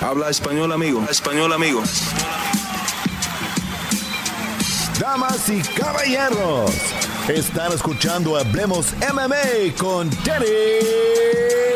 Habla español, amigo. Español, amigo. Damas y caballeros, están escuchando Hablemos MMA con Danny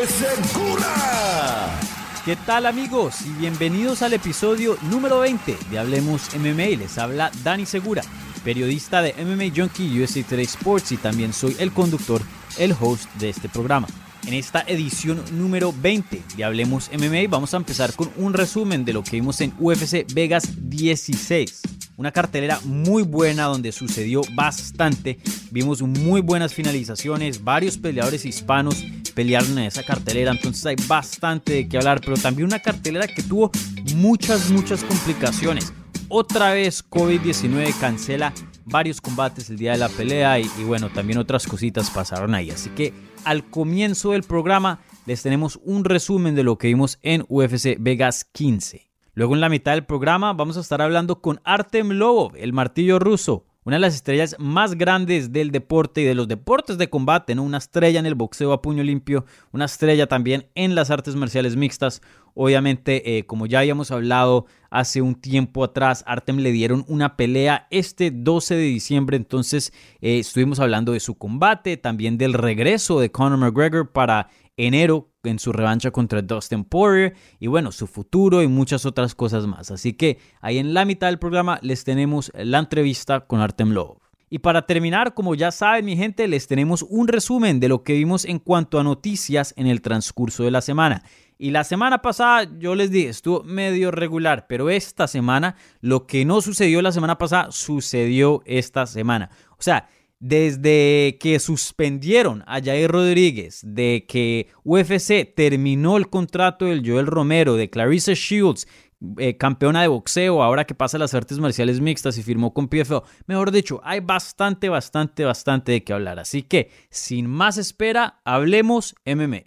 Segura. ¿Qué tal amigos? Y bienvenidos al episodio número 20 de Hablemos MMA. Les habla Dani Segura, periodista de MMA Junkie USA Today Sports y también soy el conductor, el host de este programa. En esta edición número 20 de Hablemos MMA vamos a empezar con un resumen de lo que vimos en UFC Vegas 16. Una cartelera muy buena donde sucedió bastante. Vimos muy buenas finalizaciones, varios peleadores hispanos pelearon en esa cartelera, entonces hay bastante de qué hablar, pero también una cartelera que tuvo muchas, muchas complicaciones. Otra vez COVID-19 cancela varios combates el día de la pelea y, bueno, también otras cositas pasaron ahí. Así que al comienzo del programa les tenemos un resumen de lo que vimos en UFC Vegas 15. Luego en la mitad del programa vamos a estar hablando con Artem Lobov, el martillo ruso, una de las estrellas más grandes del deporte y de los deportes de combate, ¿no? Una estrella en el boxeo a puño limpio, una estrella también en las artes marciales mixtas. Obviamente, eh, como ya habíamos hablado hace un tiempo atrás, Artem le dieron una pelea este 12 de diciembre, entonces eh, estuvimos hablando de su combate, también del regreso de Conor McGregor para enero en su revancha contra Dustin Poirier y bueno, su futuro y muchas otras cosas más. Así que ahí en la mitad del programa les tenemos la entrevista con Artem Lobov. Y para terminar, como ya saben mi gente, les tenemos un resumen de lo que vimos en cuanto a noticias en el transcurso de la semana. Y la semana pasada yo les dije, estuvo medio regular, pero esta semana, lo que no sucedió la semana pasada, sucedió esta semana. O sea, desde que suspendieron a Jair Rodríguez, de que UFC terminó el contrato del Joel Romero, de Clarissa Shields, eh, campeona de boxeo, ahora que pasa las artes marciales mixtas y firmó con PFL. Mejor dicho, hay bastante, bastante, bastante de qué hablar. Así que, sin más espera, hablemos MMA.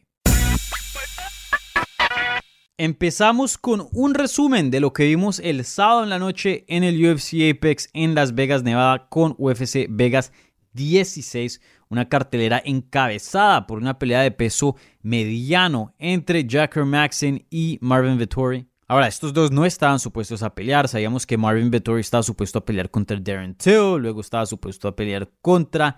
Empezamos con un resumen de lo que vimos el sábado en la noche en el UFC Apex en Las Vegas, Nevada, con UFC Vegas 16, una cartelera encabezada por una pelea de peso mediano entre Jacker Maxon y Marvin Vettori. Ahora, estos dos no estaban supuestos a pelear. Sabíamos que Marvin Vettori estaba supuesto a pelear contra Darren Till, luego estaba supuesto a pelear contra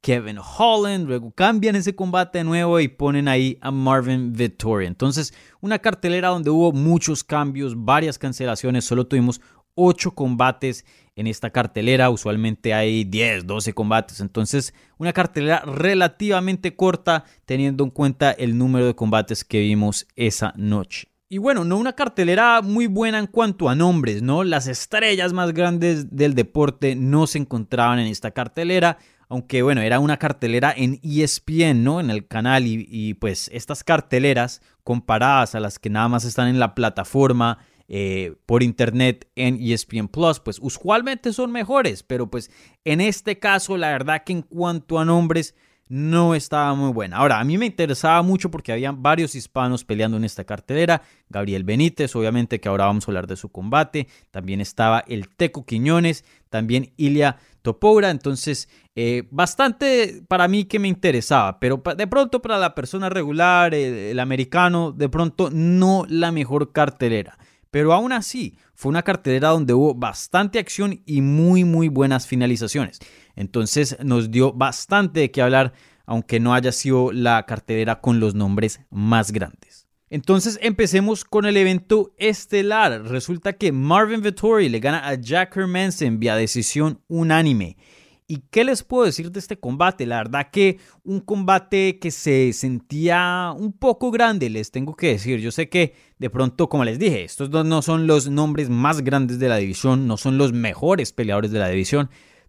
Kevin Holland, luego cambian ese combate de nuevo y ponen ahí a Marvin Vettori. Entonces, una cartelera donde hubo muchos cambios, varias cancelaciones, solo tuvimos 8 combates en esta cartelera. Usualmente hay 10, 12 combates. Entonces, una cartelera relativamente corta teniendo en cuenta el número de combates que vimos esa noche. Y bueno, no una cartelera muy buena en cuanto a nombres, ¿no? Las estrellas más grandes del deporte no se encontraban en esta cartelera, aunque bueno, era una cartelera en ESPN, ¿no? En el canal y, y pues estas carteleras comparadas a las que nada más están en la plataforma eh, por internet en ESPN Plus, pues usualmente son mejores, pero pues en este caso la verdad que en cuanto a nombres no estaba muy buena. Ahora, a mí me interesaba mucho porque había varios hispanos peleando en esta cartelera. Gabriel Benítez, obviamente que ahora vamos a hablar de su combate. También estaba el Teco Quiñones, también Ilia Topoura. Entonces, eh, bastante para mí que me interesaba, pero de pronto para la persona regular, el americano, de pronto no la mejor cartelera. Pero aún así, fue una cartelera donde hubo bastante acción y muy, muy buenas finalizaciones. Entonces nos dio bastante de qué hablar, aunque no haya sido la cartelera con los nombres más grandes. Entonces empecemos con el evento estelar. Resulta que Marvin Vettori le gana a Jack Hermansen vía decisión unánime. ¿Y qué les puedo decir de este combate? La verdad que un combate que se sentía un poco grande, les tengo que decir. Yo sé que de pronto, como les dije, estos dos no son los nombres más grandes de la división, no son los mejores peleadores de la división.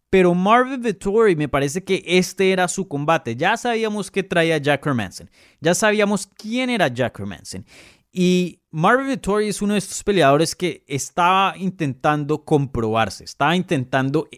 Pero Marvin Vettori me parece que este era su combate. Ya sabíamos que traía Jack Hermanson. Ya sabíamos quién era Jack Hermanson. Y Marvin Vittori es uno de estos peleadores que estaba intentando comprobarse, estaba intentando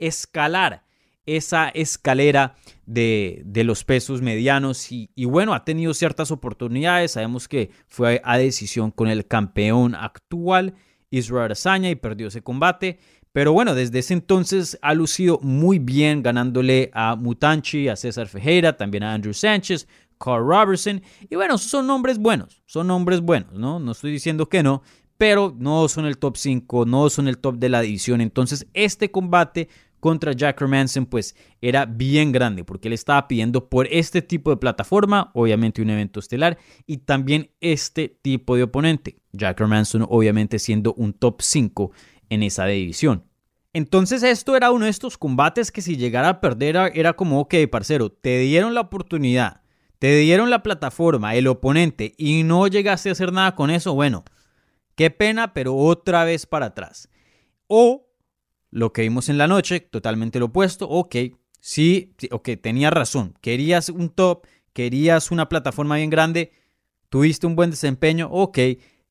escalar esa escalera de, los pesos medianos y, y, bueno, ha tenido ciertas oportunidades. Sabemos que fue a decisión con el campeón actual, Israel Azaña, y perdió ese combate. Pero bueno, desde ese entonces ha lucido muy bien ganándole a Mutanchi, a César Fejera, también a Andrew Sánchez, Carl Robertson. Y bueno, son nombres buenos, son nombres buenos, ¿no? No estoy diciendo que no, pero no son el top 5, no son el top de la división. Entonces este combate contra Jack Romanson pues era bien grande porque él estaba pidiendo por este tipo de plataforma, obviamente un evento estelar y también este tipo de oponente. Jack Romanson obviamente siendo un top 5 en esa división. Entonces esto era uno de estos combates que si llegara a perder era como, ok, parcero, te dieron la oportunidad, te dieron la plataforma, el oponente, y no llegaste a hacer nada con eso, bueno, qué pena, pero otra vez para atrás. O lo que vimos en la noche, totalmente lo opuesto, ok, sí, ok, tenía razón, querías un top, querías una plataforma bien grande, tuviste un buen desempeño, ok,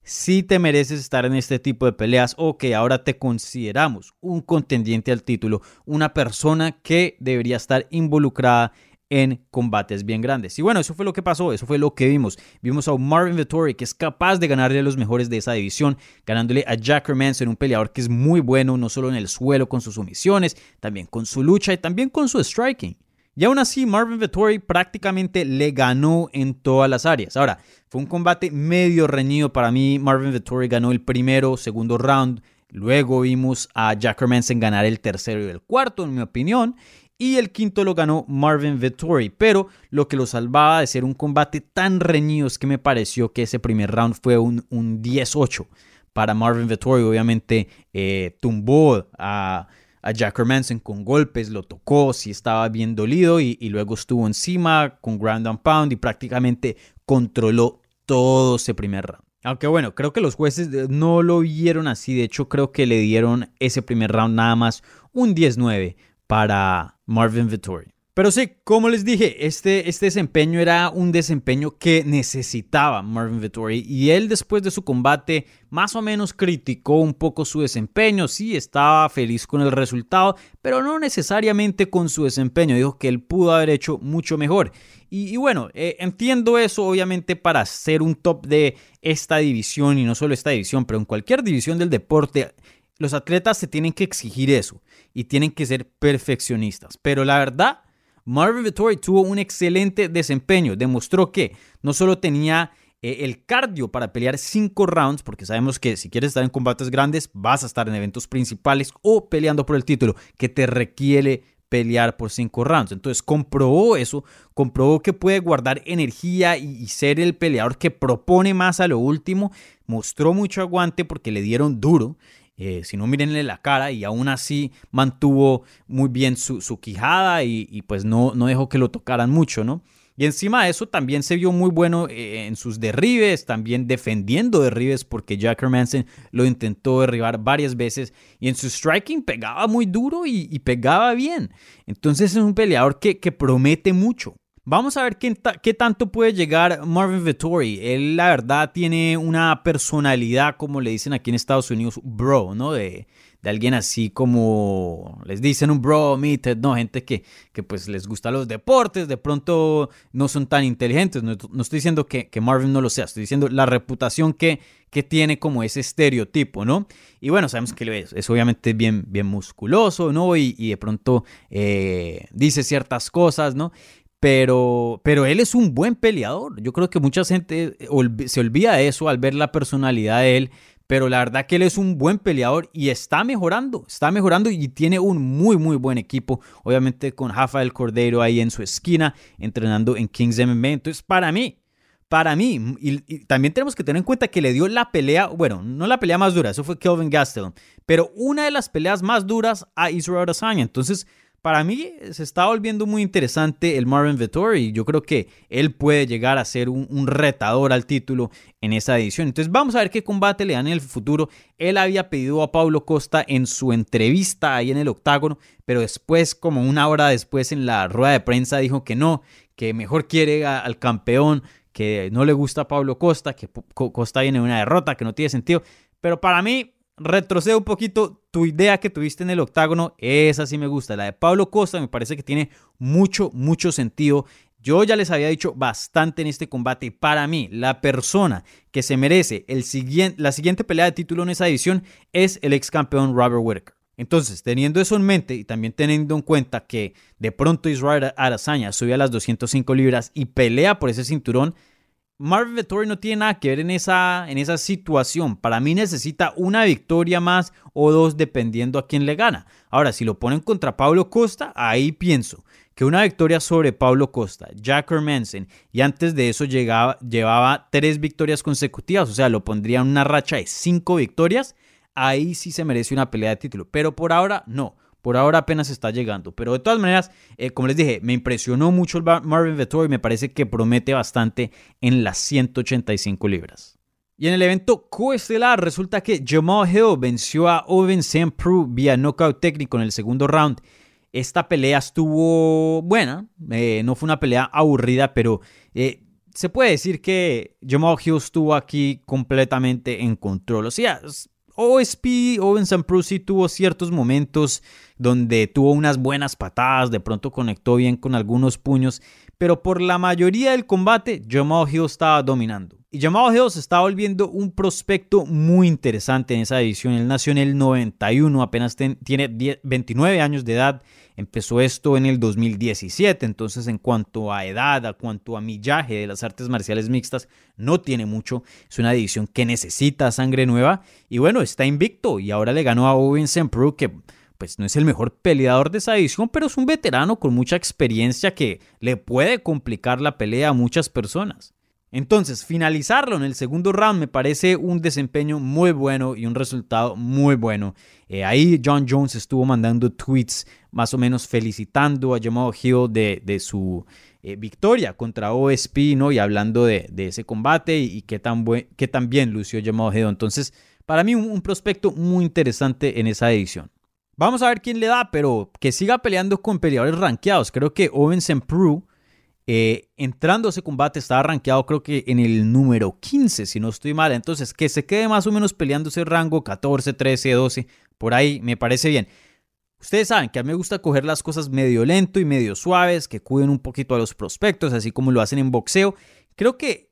si te mereces estar en este tipo de peleas o que ahora te consideramos un contendiente al título, una persona que debería estar involucrada en combates bien grandes. Y bueno, eso fue lo que pasó, eso fue lo que vimos. Vimos a Marvin Vettori que es capaz de ganarle a los mejores de esa división, ganándole a Jack Hermanson, un peleador que es muy bueno, no solo en el suelo con sus sumisiones, también con su lucha y también con su striking. Y aún así, Marvin Vettori prácticamente le ganó en todas las áreas. Ahora, fue un combate medio reñido para mí. Marvin Vettori ganó el primero, segundo round. Luego vimos a Jack Hermanson ganar el tercero y el cuarto, en mi opinión. Y el quinto lo ganó Marvin Vettori. Pero lo que lo salvaba de ser un combate tan reñido es que me pareció que ese primer round fue un, un 10-8 para Marvin Vettori. Obviamente eh, tumbó a a Jack Manson con golpes, lo tocó, si estaba bien dolido y, luego estuvo encima con ground and pound y prácticamente controló todo ese primer round. Aunque bueno, creo que los jueces no lo vieron así, de hecho creo que le dieron ese primer round nada más un 10-9 para Marvin Vittori. Pero sí, como les dije, este, este desempeño era un desempeño que necesitaba Marvin Vittori y él después de su combate más o menos criticó un poco su desempeño, sí estaba feliz con el resultado, pero no necesariamente con su desempeño, dijo que él pudo haber hecho mucho mejor. Y, bueno, eh, entiendo eso obviamente para ser un top de esta división y no solo esta división, pero en cualquier división del deporte, los atletas se tienen que exigir eso y tienen que ser perfeccionistas. Pero la verdad Marvin Vittori tuvo un excelente desempeño. Demostró que no solo tenía eh, el cardio para pelear cinco rounds, porque sabemos que si quieres estar en combates grandes, vas a estar en eventos principales o peleando por el título, que te requiere pelear por cinco rounds. Entonces comprobó eso, comprobó que puede guardar energía y, ser el peleador que propone más a lo último. Mostró mucho aguante porque le dieron duro eh, si no, mírenle la cara y aún así mantuvo muy bien su, quijada y, pues no, no dejó que lo tocaran mucho, ¿no? Y encima de eso también se vio muy bueno eh, en sus derribes, también defendiendo derribes porque Jack Hermanson lo intentó derribar varias veces y en su striking pegaba muy duro y, pegaba bien. Entonces es un peleador que, que promete mucho. Vamos a ver qué, tanto puede llegar Marvin Vittori. Él, la verdad, tiene una personalidad, como le dicen aquí en Estados Unidos, bro, ¿no? De, de alguien así como les dicen un bro meted, ¿no? Gente que, que pues les gusta los deportes, de pronto no son tan inteligentes. No, estoy diciendo que, que, Marvin no lo sea, estoy diciendo la reputación que, que tiene como ese estereotipo, ¿no? Y bueno, sabemos que es, obviamente bien, bien musculoso, ¿no? Y, y de pronto eh, dice ciertas cosas, ¿no? Pero, pero él es un buen peleador. Yo creo que mucha gente se olvida de eso al ver la personalidad de él. Pero la verdad que él es un buen peleador y está mejorando, está mejorando y tiene un muy, muy buen equipo. Obviamente con Rafael Cordero ahí en su esquina, entrenando en Kings MMA. Entonces, para mí, para mí, y, también tenemos que tener en cuenta que le dio la pelea, bueno, no la pelea más dura, eso fue Kelvin Gastelum, pero una de las peleas más duras a Israel Adesanya. Entonces, para mí se está volviendo muy interesante el Marvin Vettori yo creo que él puede llegar a ser un, retador al título en esa edición. Entonces vamos a ver qué combate le dan en el futuro. Él había pedido a Pablo Costa en su entrevista ahí en el octágono, pero después, como una hora después en la rueda de prensa, dijo que no, que mejor quiere al campeón que no le gusta a Pablo Costa, que Costa viene una derrota, que no tiene sentido. Pero para mí, retrocedo un poquito, tu idea que tuviste en el octágono, esa sí me gusta. La de Pablo Costa me parece que tiene mucho, mucho sentido. Yo ya les había dicho bastante en este combate. Para mí, la persona que se merece el siguiente, la siguiente pelea de título en esa edición es el ex campeón Robert Whittaker. Entonces, teniendo eso en mente y también teniendo en cuenta que de pronto Israel Arazaña sube a las 205 libras y pelea por ese cinturón, Marvin Vettori no tiene nada que ver en esa, en esa situación. Para mí necesita una victoria más o dos dependiendo a quién le gana. Ahora, si lo ponen contra Pablo Costa, ahí pienso que una victoria sobre Pablo Costa, Jack Hermanson y antes de eso llegaba, llevaba tres victorias consecutivas, o sea, lo pondría en una racha de cinco victorias, ahí sí se merece una pelea de título. Pero por ahora no. Por ahora apenas está llegando. Pero de todas maneras, eh, como les dije, me impresionó mucho el Marvin Vettori me parece que promete bastante en las 185 libras. Y en el evento coestelar resulta que Jamal Hill venció a Owen St. vía knockout técnico en el segundo round. Esta pelea estuvo buena, eh, no fue una pelea aburrida, pero eh, se puede decir que Jamal Hill estuvo aquí completamente en control. O sea, OSP, Owen sí tuvo ciertos momentos donde tuvo unas buenas patadas, de pronto conectó bien con algunos puños, pero por la mayoría del combate Jamal Hill estaba dominando. Y Jamal Hill se está volviendo un prospecto muy interesante en esa división. Él nació en el 91, apenas tiene 29 años de edad. Empezó esto en el 2017, entonces en cuanto a edad, a cuanto a millaje de las artes marciales mixtas, no tiene mucho. Es una división que necesita sangre nueva. Y bueno, está invicto y ahora le ganó a Owen Sempru, que pues no es el mejor peleador de esa edición, pero es un veterano con mucha experiencia que le puede complicar la pelea a muchas personas. Entonces, finalizarlo en el segundo round me parece un desempeño muy bueno y un resultado muy bueno. Eh, ahí John Jones estuvo mandando tweets más o menos felicitando a Jamal Hill de, su eh, victoria contra OSP, ¿no? Y hablando de, ese combate y, qué, tan qué tan bien lució Jamal Hill. Entonces, para mí un, prospecto muy interesante en esa edición. Vamos a ver quién le da, pero que siga peleando con peleadores rankeados. Creo que Owens en Prue, eh, entrando a ese combate, estaba rankeado creo que en el número 15, si no estoy mal. Entonces, que se quede más o menos peleando ese rango 14, 13, 12, por ahí me parece bien. Ustedes saben que a mí me gusta coger las cosas medio lento y medio suaves, que cuiden un poquito a los prospectos, así como lo hacen en boxeo. Creo que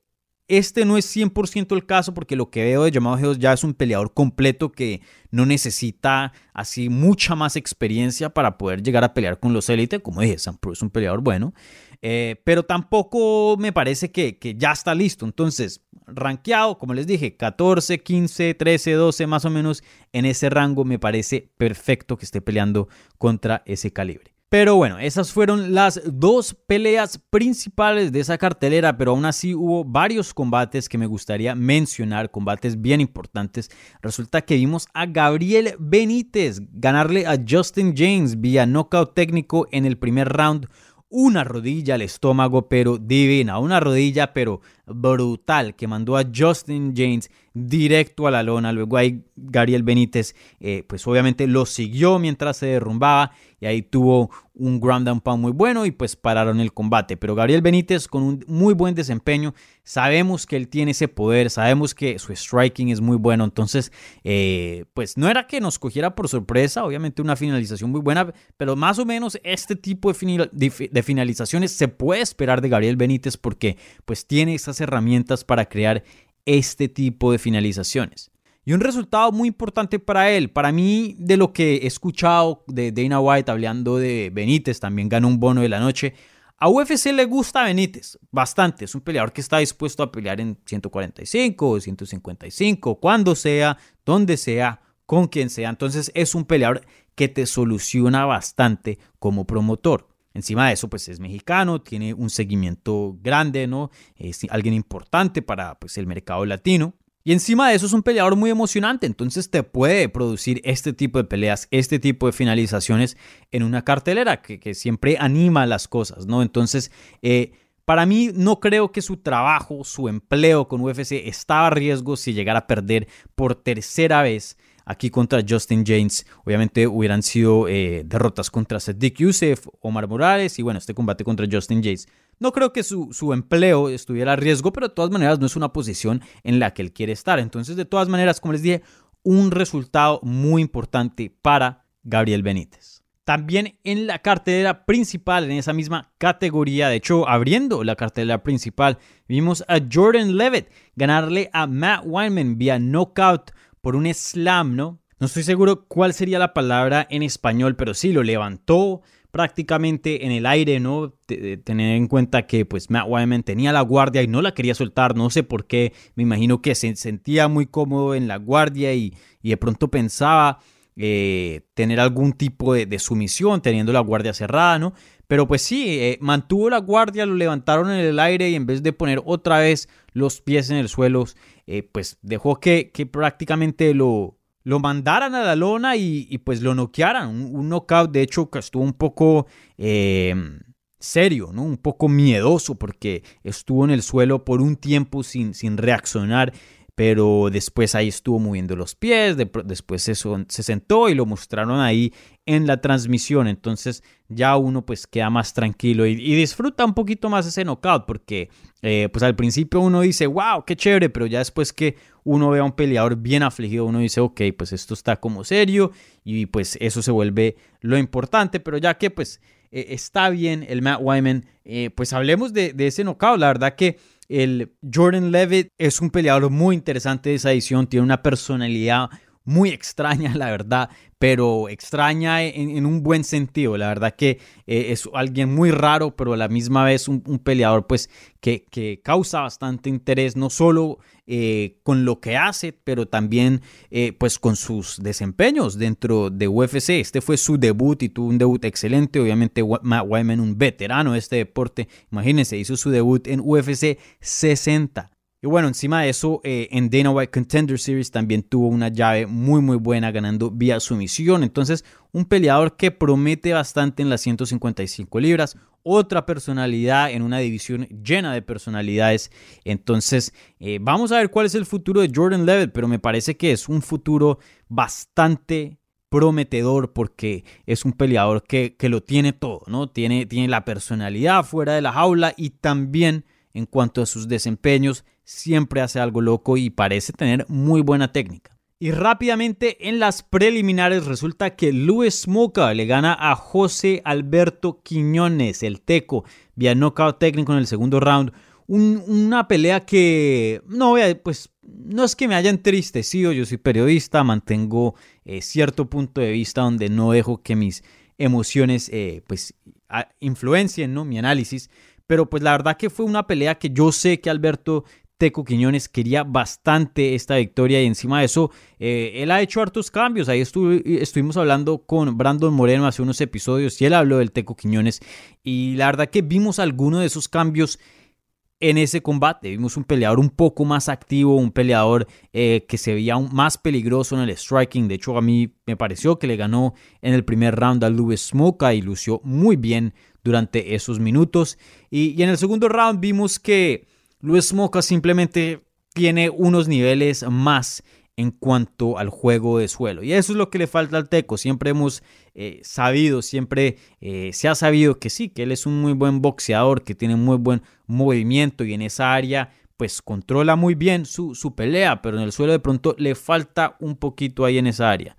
este no es 100% el caso porque lo que veo de Llamado Geos ya es un peleador completo que no necesita así mucha más experiencia para poder llegar a pelear con los élites. Como dije, Sam Pro es un peleador bueno, eh, pero tampoco me parece que, que ya está listo. Entonces, rankeado, como les dije, 14, 15, 13, 12 más o menos en ese rango me parece perfecto que esté peleando contra ese calibre. Pero bueno, esas fueron las dos peleas principales de esa cartelera, pero aún así hubo varios combates que me gustaría mencionar, combates bien importantes. Resulta que vimos a Gabriel Benítez ganarle a Justin James vía knockout técnico en el primer round. Una rodilla al estómago, pero divina, una rodilla, pero brutal, que mandó a Justin James directo a la lona. Luego ahí Gabriel Benítez, eh, pues obviamente lo siguió mientras se derrumbaba y ahí tuvo un ground and pound muy bueno y pues pararon el combate. Pero Gabriel Benítez con un muy buen desempeño, sabemos que él tiene ese poder, sabemos que su striking es muy bueno, entonces eh, pues no era que nos cogiera por sorpresa, obviamente una finalización muy buena, pero más o menos este tipo de, de finalizaciones se puede esperar de Gabriel Benítez porque pues tiene esas herramientas para crear este tipo de finalizaciones. Y un resultado muy importante para él, para mí de lo que he escuchado de Dana White hablando de Benítez, también ganó un bono de la noche. A UFC le gusta Benítez bastante, es un peleador que está dispuesto a pelear en 145, 155, cuando sea, donde sea, con quien sea. Entonces es un peleador que te soluciona bastante como promotor. Encima de eso, pues es mexicano, tiene un seguimiento grande, ¿no? Es alguien importante para pues, el mercado latino. Y encima de eso es un peleador muy emocionante, entonces te puede producir este tipo de peleas, este tipo de finalizaciones en una cartelera que, siempre anima las cosas, ¿no? Entonces, eh, para mí no creo que su trabajo, su empleo con UFC estaba a riesgo si llegara a perder por tercera vez aquí contra Justin James. Obviamente hubieran sido eh, derrotas contra Cedric Youssef, Omar Morales y bueno, este combate contra Justin James. No creo que su, su, empleo estuviera a riesgo, pero de todas maneras no es una posición en la que él quiere estar. Entonces, de todas maneras, como les dije, un resultado muy importante para Gabriel Benítez. También en la cartelera principal, en esa misma categoría, de hecho, abriendo la cartelera principal, vimos a Jordan Levitt ganarle a Matt Weinman vía knockout por un slam, ¿no? No estoy seguro cuál sería la palabra en español, pero sí, lo levantó prácticamente en el aire, ¿no? tener en cuenta que pues Matt Weinman tenía la guardia y no la quería soltar, no sé por qué, me imagino que se sentía muy cómodo en la guardia y, y de pronto pensaba eh, tener algún tipo de, sumisión, teniendo la guardia cerrada, ¿no? Pero pues sí, eh, mantuvo la guardia, lo levantaron en el aire y en vez de poner otra vez los pies en el suelo, eh, pues dejó que, que prácticamente lo, lo mandaran a la lona y, pues lo noquearan. Un, knockout, de hecho, que estuvo un poco serio, ¿no? Un poco miedoso porque estuvo en el suelo por un tiempo sin, sin reaccionar pero después ahí estuvo moviendo los pies, después eso se sentó y lo mostraron ahí en la transmisión, entonces ya uno pues queda más tranquilo y, disfruta un poquito más ese knockout, porque eh, pues al principio uno dice, wow, qué chévere, pero ya después que uno ve a un peleador bien afligido, uno dice, ok, pues esto está como serio y pues eso se vuelve lo importante, pero ya que pues eh, está bien el Matt Wyman, eh, pues hablemos de, de ese knockout, la verdad que el Jordan Levitt es un peleador muy interesante de esa edición, tiene una personalidad muy extraña, la verdad, pero extraña en, un buen sentido. La verdad que eh, es alguien muy raro, pero a la misma vez un, peleador pues que, que, causa bastante interés, no solo eh, con lo que hace, pero también eh, pues con sus desempeños dentro de UFC. Este fue su debut y tuvo un debut excelente. Obviamente Matt Wyman, un veterano de este deporte, imagínense, hizo su debut en UFC 60. Y bueno, encima de eso, eh, en Dana White Contender Series también tuvo una llave muy muy buena ganando vía sumisión. Entonces, un peleador que promete bastante en las 155 libras. Otra personalidad en una división llena de personalidades. Entonces, eh, vamos a ver cuál es el futuro de Jordan Levitt, pero me parece que es un futuro bastante prometedor porque es un peleador que, que lo tiene todo, ¿no? Tiene, tiene la personalidad fuera de la jaula y también en cuanto a sus desempeños, siempre hace algo loco y parece tener muy buena técnica. Y rápidamente en las preliminares resulta que Luis Smoka le gana a José Alberto Quiñones, el teco, vía knockout técnico en el segundo round. una pelea que no, pues, no es que me haya entristecido, yo soy periodista, mantengo eh, cierto punto de vista donde no dejo que mis emociones eh, pues, influencien ¿no? mi análisis, pero pues la verdad que fue una pelea que yo sé que Alberto Teco Quiñones quería bastante esta victoria y encima de eso eh, él ha hecho hartos cambios. Ahí estuvimos hablando con Brandon Moreno hace unos episodios y él habló del Teco Quiñones y la verdad que vimos algunos de esos cambios en ese combate. Vimos un peleador un poco más activo, un peleador eh, que se veía aún más peligroso en el striking. De hecho, a mí me pareció que le ganó en el primer round a Louis Smoka y lució muy bien durante esos minutos. Y, en el segundo round vimos que Luis Moca simplemente tiene unos niveles más en cuanto al juego de suelo. Y eso es lo que le falta al Teco. Siempre hemos eh, sabido, siempre eh, se ha sabido que sí, que él es un muy buen boxeador, que tiene muy buen movimiento y en esa área pues controla muy bien su, su pelea, pero en el suelo de pronto le falta un poquito ahí en esa área.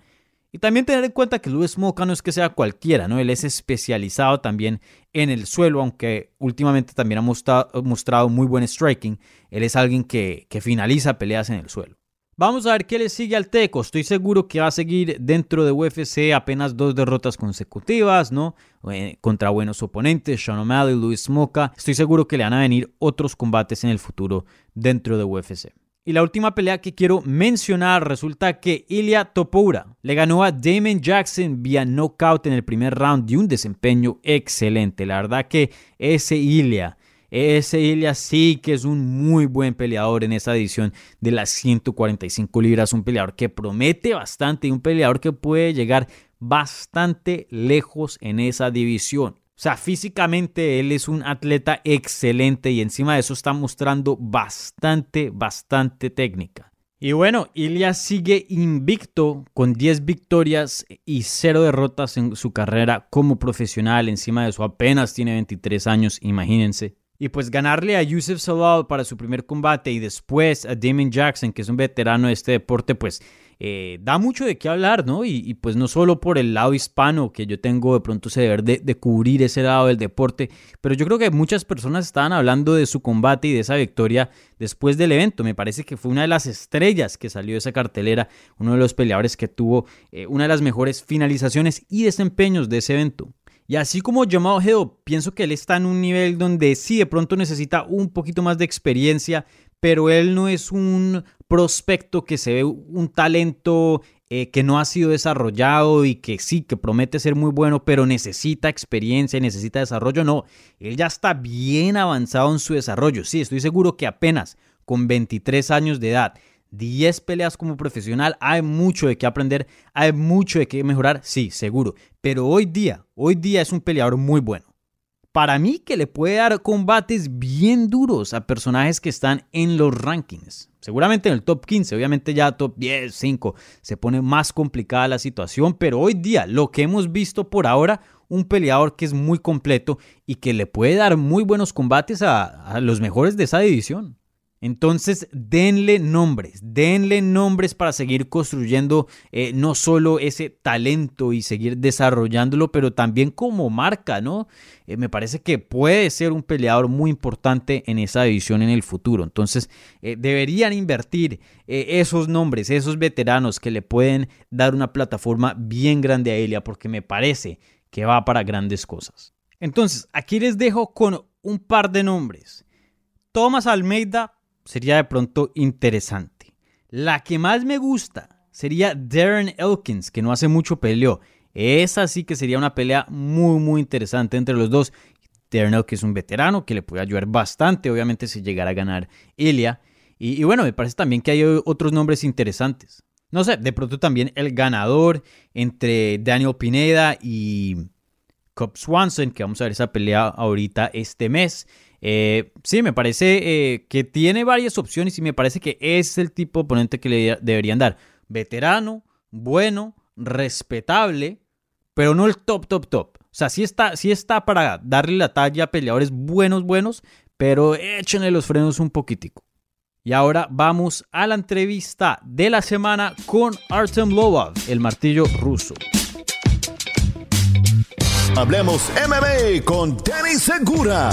Y también tener en cuenta que Luis Moca no es que sea cualquiera, ¿no? Él es especializado también en el suelo, aunque últimamente también ha mostrado, muy buen striking. Él es alguien que, finaliza peleas en el suelo. Vamos a ver qué le sigue al Teco. Estoy seguro que va a seguir dentro de UFC apenas dos derrotas consecutivas, ¿no? Eh, contra buenos oponentes, Sean O'Malley, Luis Moca. Estoy seguro que le van a venir otros combates en el futuro dentro de UFC. Y la última pelea que quiero mencionar resulta que Ilya Topoura le ganó a Damon Jackson vía knockout en el primer round y un desempeño excelente. La verdad que ese Ilya, ese Ilya sí que es un muy buen peleador en esa edición de las 145 libras. Un peleador que promete bastante y un peleador que puede llegar bastante lejos en esa división. O sea, físicamente él es un atleta excelente y encima de eso está mostrando bastante, bastante técnica. Y bueno, Ilya sigue invicto con 10 victorias y 0 derrotas en su carrera como profesional. Encima de eso apenas tiene 23 años, imagínense. Y pues ganarle a Yusuf Salal para su primer combate y después a Damon Jackson, que es un veterano de este deporte, pues eh, da mucho de qué hablar, ¿no? Y, pues no solo por el lado hispano, que yo tengo de pronto ese deber de, cubrir ese lado del deporte, pero yo creo que muchas personas estaban hablando de su combate y de esa victoria después del evento. Me parece que fue una de las estrellas que salió de esa cartelera, uno de los peleadores que tuvo eh, una de las mejores finalizaciones y desempeños de ese evento. Y así como Jamal Hill, pienso que él está en un nivel donde sí de pronto necesita un poquito más de experiencia, pero él no es un prospecto que se ve un talento eh, que no ha sido desarrollado y que sí, que promete ser muy bueno, pero necesita experiencia y necesita desarrollo. No, él ya está bien avanzado en su desarrollo. Sí, estoy seguro que apenas con 23 años de edad, 10 peleas como profesional, hay mucho de qué aprender, hay mucho de qué mejorar, sí, seguro. Pero hoy día, hoy día es un peleador muy bueno para mí que le puede dar combates bien duros a personajes que están en los rankings. Seguramente en el top 15, obviamente ya top 10, 5, se pone más complicada la situación, pero hoy día lo que hemos visto por ahora, un peleador que es muy completo y que le puede dar muy buenos combates a, a los mejores de esa división. Entonces, denle nombres, denle nombres para seguir construyendo eh, no solo ese talento y seguir desarrollándolo, pero también como marca, ¿no? Eh, me parece que puede ser un peleador muy importante en esa división en el futuro. Entonces, eh, deberían invertir esos nombres, esos veteranos que le pueden dar una plataforma bien grande a Elia, porque me parece que va para grandes cosas. Entonces, aquí les dejo con un par de nombres. Thomas Almeida sería de pronto interesante. La que más me gusta sería Darren Elkins, que no hace mucho peleó. Esa sí que sería una pelea muy, muy interesante entre los dos. Darren Elkins es un veterano que le puede ayudar bastante, obviamente, si llegara a ganar Ilya. Y, bueno, me parece también que hay otros nombres interesantes. No sé, de pronto también el ganador entre Daniel Pineda y Cobb Swanson, que vamos a ver esa pelea ahorita este mes. Eh, sí, me parece eh, que tiene varias opciones y me parece que es el tipo de oponente que le deberían dar. Veterano, bueno, respetable, pero no el top, top, top. O sea, sí está, sí está para darle la talla a peleadores buenos, buenos, pero échenle los frenos un poquitico. Y ahora vamos a la entrevista de la semana con Artem Lobov, el martillo ruso. Hablemos MMA con Danny Segura.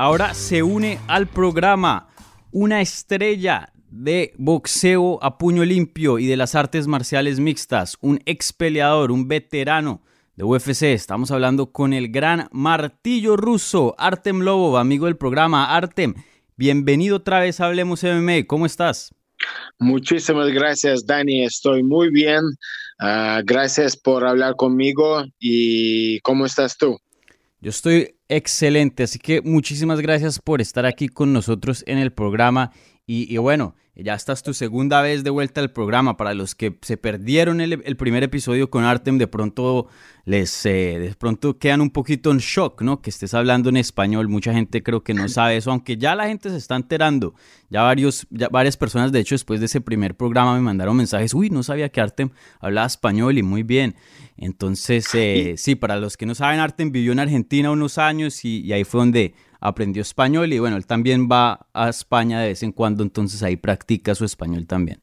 Ahora se une al programa una estrella de boxeo a puño limpio y de las artes marciales mixtas, un ex peleador, un veterano de UFC. Estamos hablando con el gran martillo ruso, Artem Lobov, amigo del programa. Artem, bienvenido otra vez a Hablemos MMA. ¿Cómo estás? Muchísimas gracias, Dani. Estoy muy bien. Ah, gracias por hablar conmigo. ¿Y cómo estás tú? Yo estoy excelente, así que muchísimas gracias por estar aquí con nosotros en el programa. Y, bueno, ya estás tu segunda vez de vuelta al programa. Para los que se perdieron el, primer episodio con Artem, de pronto les eh, de pronto quedan un poquito en shock, ¿no? Que estés hablando en español. Mucha gente creo que no sabe eso, aunque ya la gente se está enterando. Ya, varios, varias personas, de hecho, después de ese primer programa me mandaron mensajes. Uy, no sabía que Artem hablaba español y muy bien. Entonces, eh, sí, para los que no saben, Artem vivió en Argentina unos años y ahí fue donde aprendió español y bueno, él también va a España de vez en cuando, entonces ahí practica su español también.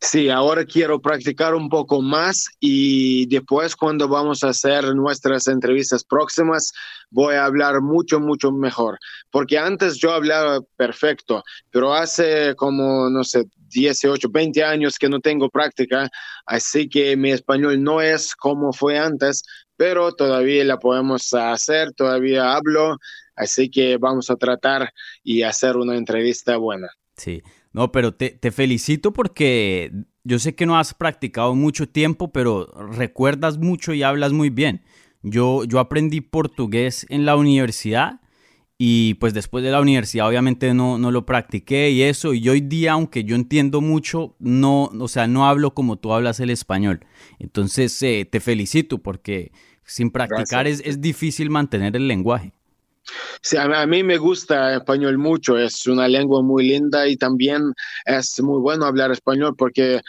Sí, ahora quiero practicar un poco más y después cuando vamos a hacer nuestras entrevistas próximas voy a hablar mucho, mucho mejor. Porque antes yo hablaba perfecto, pero hace como, no sé, 18, 20 años que no tengo práctica, así que mi español no es como fue antes, pero todavía la podemos hacer, todavía hablo Así que vamos a tratar y hacer una entrevista buena. Sí, no, pero te, felicito porque yo sé que no has practicado mucho tiempo, pero recuerdas mucho y hablas muy bien. Yo, yo aprendí portugués en la universidad y pues después de la universidad obviamente no, no lo practiqué y eso. Y hoy día, aunque yo entiendo mucho, no, o sea, no hablo como tú hablas el español. Entonces eh, te felicito porque sin practicar es, es difícil mantener el lenguaje. Sí, a, mí me gusta español mucho, es una lengua muy linda y también es muy bueno hablar español porque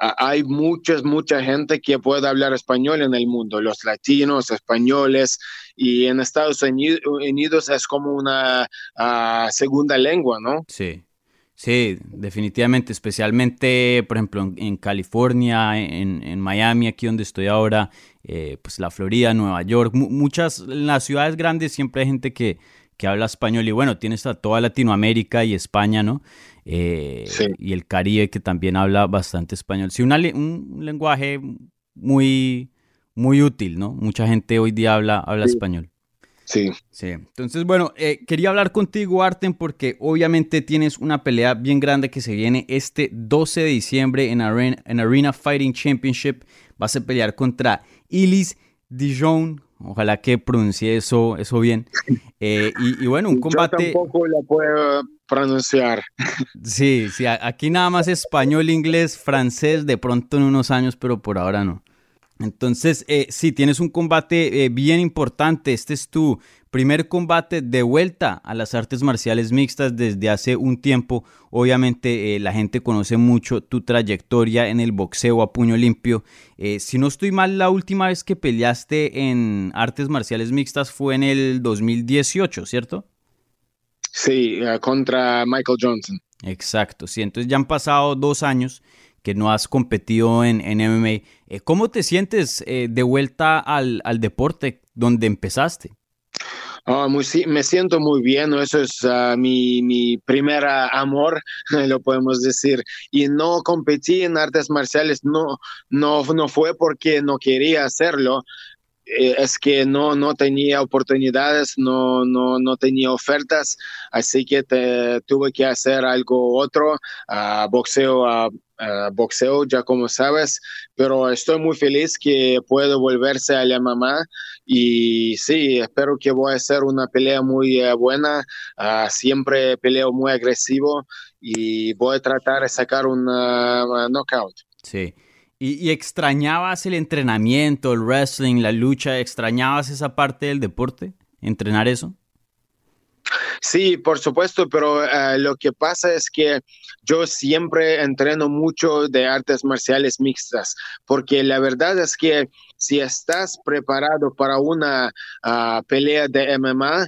hay muchas, mucha gente que puede hablar español en el mundo, los latinos, españoles, y en Estados Unidos es como una ah, segunda lengua, ¿no? Sí. Sí, definitivamente, especialmente, por ejemplo, en, California, en, Miami, aquí donde estoy ahora, eh, pues la Florida, Nueva York, muchas, en las ciudades grandes siempre hay gente que, que habla español y bueno, tienes a toda Latinoamérica y España, ¿no? Eh, y el Caribe que también habla bastante español. Sí, un lenguaje muy, muy útil, ¿no? Mucha gente hoy día habla, habla español. Sí. Sí. Entonces, bueno, eh, quería hablar contigo, Arten, porque obviamente tienes una pelea bien grande que se viene este 12 de diciembre en Arena, en Arena Fighting Championship. Vas a pelear contra Ilis Dijon. Ojalá que pronuncie eso, eso bien. Eh, y, bueno, un combate. Yo tampoco la puedo pronunciar. Sí, sí, aquí nada más español, inglés, francés, de pronto en unos años, pero por ahora no. Entonces, eh, sí, tienes un combate eh, bien importante. Este es tu primer combate de vuelta a las artes marciales mixtas desde hace un tiempo. Obviamente, eh, la gente conoce mucho tu trayectoria en el boxeo a puño limpio. si no estoy mal, la última vez que peleaste en artes marciales mixtas fue en el 2018, ¿cierto? Sí, contra Michael Johnson. Exacto, sí. Entonces ya han pasado dos años que no has competido en, en MMA. Eh, ¿Cómo te sientes eh, de vuelta al, deporte donde empezaste? Oh, muy, me siento muy bien, eso es ah, mi, mi primer amor, lo podemos decir. Y no competí en artes marciales, no, no, no fue porque no quería hacerlo, eh, es que no, no tenía oportunidades, no, no, no tenía ofertas, así que tuve que hacer algo otro, uh, boxeo, uh, boxeo, ya como sabes, pero estoy muy feliz que puedo volverse a la mamá y sí, espero que voy a hacer una pelea muy eh, buena, siempre peleo muy agresivo y voy a tratar de sacar un knockout. Sí. ¿Y, extrañabas el entrenamiento, el wrestling, la lucha? ¿Extrañabas esa parte del deporte? ¿Entrenar eso? Sí, por supuesto, pero eh, lo que pasa es que yo siempre entreno mucho de artes marciales mixtas, porque la verdad es que si estás preparado para una ah, pelea de MMA,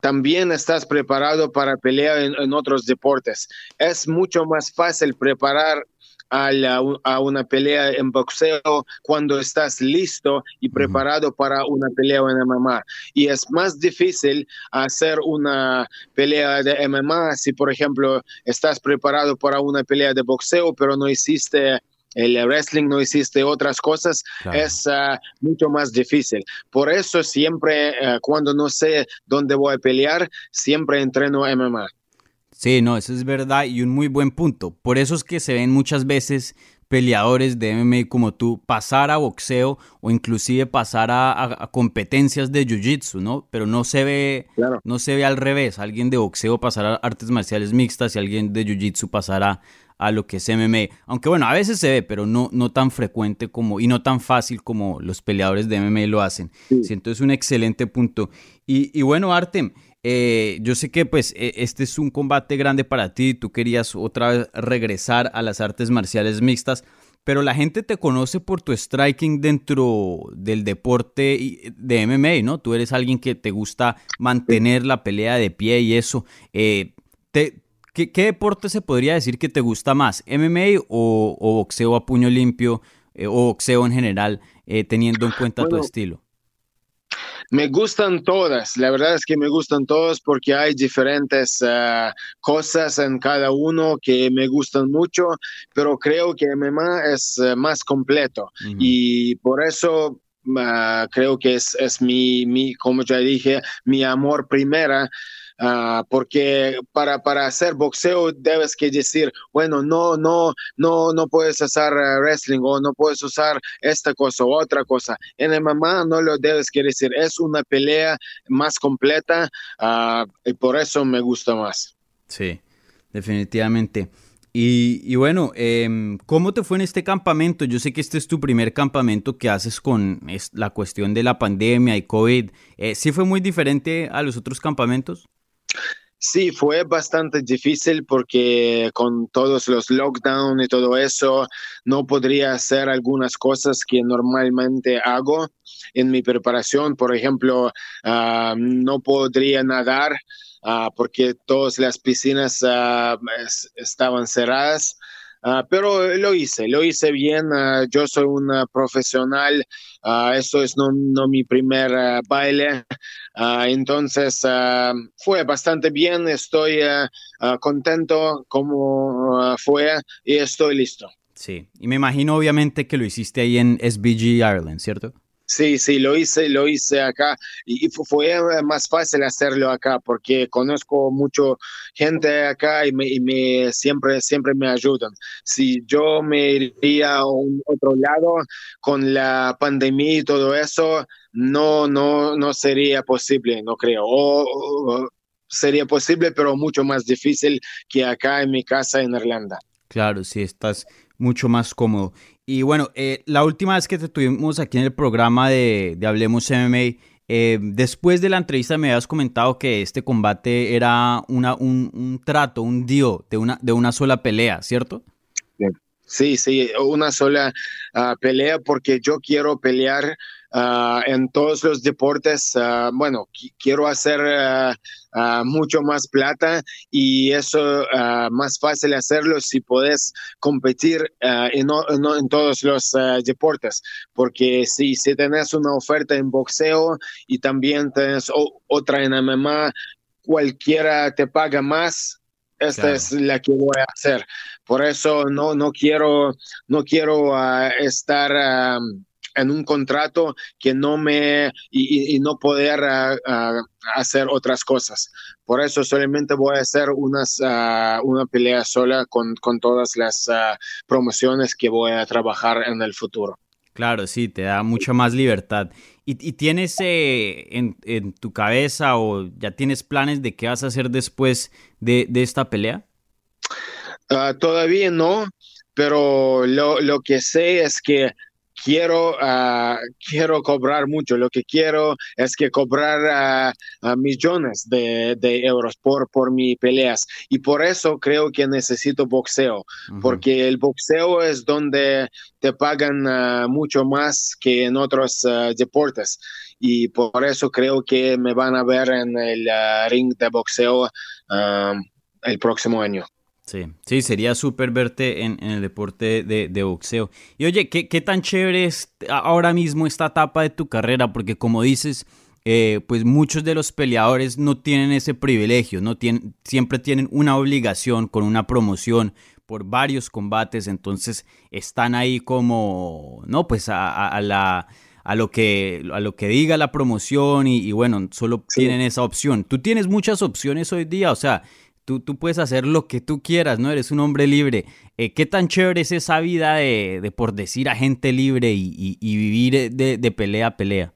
también estás preparado para pelear en, otros deportes. Es mucho más fácil preparar a, una pelea en boxeo cuando estás listo y preparado para una pelea en MMA. Y es más difícil hacer una pelea de MMA si, por ejemplo, estás preparado para una pelea de boxeo, pero no hiciste el wrestling, no hiciste otras cosas, es ah, mucho más difícil. Por eso siempre, ah, cuando no sé dónde voy a pelear, siempre entreno MMA. Sí, no, eso es verdad y un muy buen punto. Por eso es que se ven muchas veces peleadores de MMA como tú pasar a boxeo o inclusive pasar a, competencias de jiu-jitsu, ¿no? Pero no se ve no se ve al revés, alguien de boxeo pasar a artes marciales mixtas y alguien de jiu-jitsu pasará a lo que es MMA. Aunque bueno, a veces se ve, pero no, no tan frecuente como y no tan fácil como los peleadores de MMA lo hacen. Siento es un excelente punto. Y, y bueno, Artem, eh, yo sé que pues e, este es un combate grande para ti, tú querías otra vez regresar a las artes marciales mixtas, pero la gente te conoce por tu striking dentro del deporte de MMA, ¿no? Tú eres alguien que te gusta mantener la pelea de pie y eso. Eh, ¿qué, deporte se podría decir que te gusta más? ¿MMA o, boxeo a puño limpio eh, o boxeo en general, teniendo en cuenta tu estilo? Me gustan todas, la verdad es que me gustan todas porque hay diferentes ah, cosas en cada uno que me gustan mucho, pero creo que MMA es eh, más completo y por eso ah, creo que es, es mi, mi, como ya dije, mi amor primera. Ah, porque para, para hacer boxeo debes que decir, bueno, no, no, no, no puedes usar eh, wrestling o no puedes usar esta cosa o otra cosa. En el MMA no lo debes que decir, es una pelea más completa ah, y por eso me gusta más. Sí, definitivamente. Y, bueno, em, ¿cómo te fue en este campamento? Yo sé que este es tu primer campamento que haces con la cuestión de la pandemia y COVID. Eh, ¿Sí fue muy diferente a los otros campamentos? Sí, fue bastante difícil porque con todos los lockdowns y todo eso, no podría hacer algunas cosas que normalmente hago en mi preparación. Por ejemplo, ah, no podría nadar ah, porque todas las piscinas ah, estaban cerradas. Ah, pero lo hice, lo hice bien. Ah, yo soy un profesional, uh, eso es no, no mi primer baile. entonces fue bastante bien, estoy contento como fue y estoy listo. Sí, y me imagino obviamente que lo hiciste ahí en SBG Ireland, ¿cierto? Sí, sí, lo hice, lo hice acá y fue más fácil hacerlo acá porque conozco mucho gente acá y me, siempre, siempre me ayudan. Si yo me iría a un otro lado con la pandemia y todo eso, no, no, no sería posible, no creo. O, sería posible, pero mucho más difícil que acá en mi casa en Irlanda. Claro, sí, estás mucho más cómodo. Y bueno, eh, la última vez que te tuvimos aquí en el programa de, Hablemos MMA, eh, después de la entrevista me habías comentado que este combate era una, un, trato, un dio de una, de una sola pelea, ¿cierto? Sí, sí, una sola ah, pelea porque yo quiero pelear Ah, en todos los deportes, uh, bueno, quiero hacer uh, mucho más plata y eso más fácil hacerlo si puedes competir en, en, todos los deportes, porque si, si tenés una oferta en boxeo y también tenés otra en MMA, cualquiera te paga más, esta es la que voy a hacer. Por eso no, no quiero, no quiero estar en un contrato que no me y, no poder ah, ah, hacer otras cosas. Por eso solamente voy a hacer unas, ah, una pelea sola con, con todas las promociones que voy a trabajar en el futuro. Claro, sí, te da mucha más libertad. ¿Y, tienes eh, en, en, tu cabeza o ya tienes planes de qué vas a hacer después de, de esta pelea? todavía no, pero lo, lo que sé es que quiero, uh, quiero cobrar mucho. Lo que quiero es que cobrar uh, millones de, de, euros por, por mis peleas. Y por eso creo que necesito boxeo, porque el boxeo es donde te pagan mucho más que en otros deportes. Y por eso creo que me van a ver en el ring de boxeo el próximo año. Sí, sí, sería súper verte en, el deporte de, boxeo. Y oye, ¿qué, ¿qué, tan chévere es ahora mismo esta etapa de tu carrera? Porque como dices, eh, pues muchos de los peleadores no tienen ese privilegio, no tienen, siempre tienen una obligación con una promoción por varios combates, entonces están ahí como, no, pues a, la a lo que a lo que diga la promoción y, bueno, solo tienen esa opción. Tú tienes muchas opciones hoy día, o sea, Tú, tú, puedes hacer lo que tú quieras, ¿no? Eres un hombre libre. Eh, ¿Qué tan chévere es esa vida de, de por decir a gente libre y, y, vivir de, de, pelea a pelea?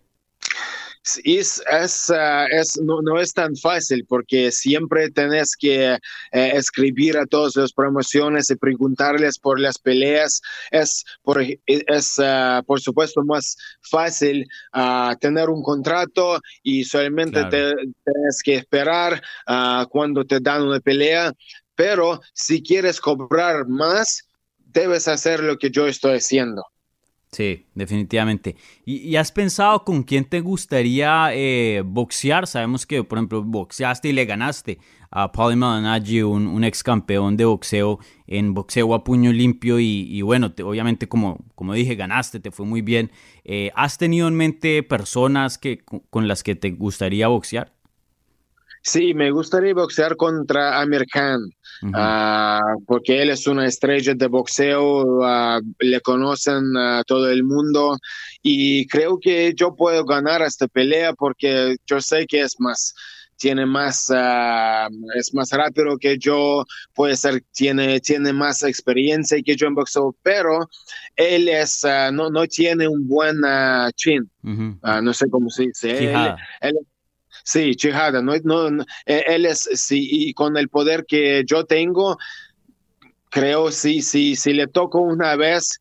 Es, es, ah, es no, no, es tan fácil porque siempre tenés que eh, escribir a todas las promociones y preguntarles por las peleas. Es, por, es uh, por supuesto más fácil uh, tener un contrato y solamente te, tienes que esperar cuando te dan una pelea. Pero si quieres cobrar más, debes hacer lo que yo estoy haciendo. Sí, definitivamente. ¿Y, has pensado con quién te gustaría eh, boxear? Sabemos que, por ejemplo, boxeaste y le ganaste a Paulie Malignaggi, un, ex campeón de boxeo en boxeo a puño limpio y, bueno, obviamente como, como dije, ganaste, te fue muy bien. Eh, ¿Has tenido en mente personas que, con las que te gustaría boxear? Sí, me gustaría boxear contra Amir Khan, ah, porque él es una estrella de boxeo, ah, le conocen a todo el mundo y creo que yo puedo ganar esta pelea porque yo sé que es más tiene más ah, es más rápido que yo puede ser tiene tiene más experiencia que yo en boxeo pero él es no no tiene un buen chin. No sé cómo se dice él, Sí, Chihada, no, no, e, él es, sí, y con el poder que yo tengo, creo, sí, sí, si le toco una vez,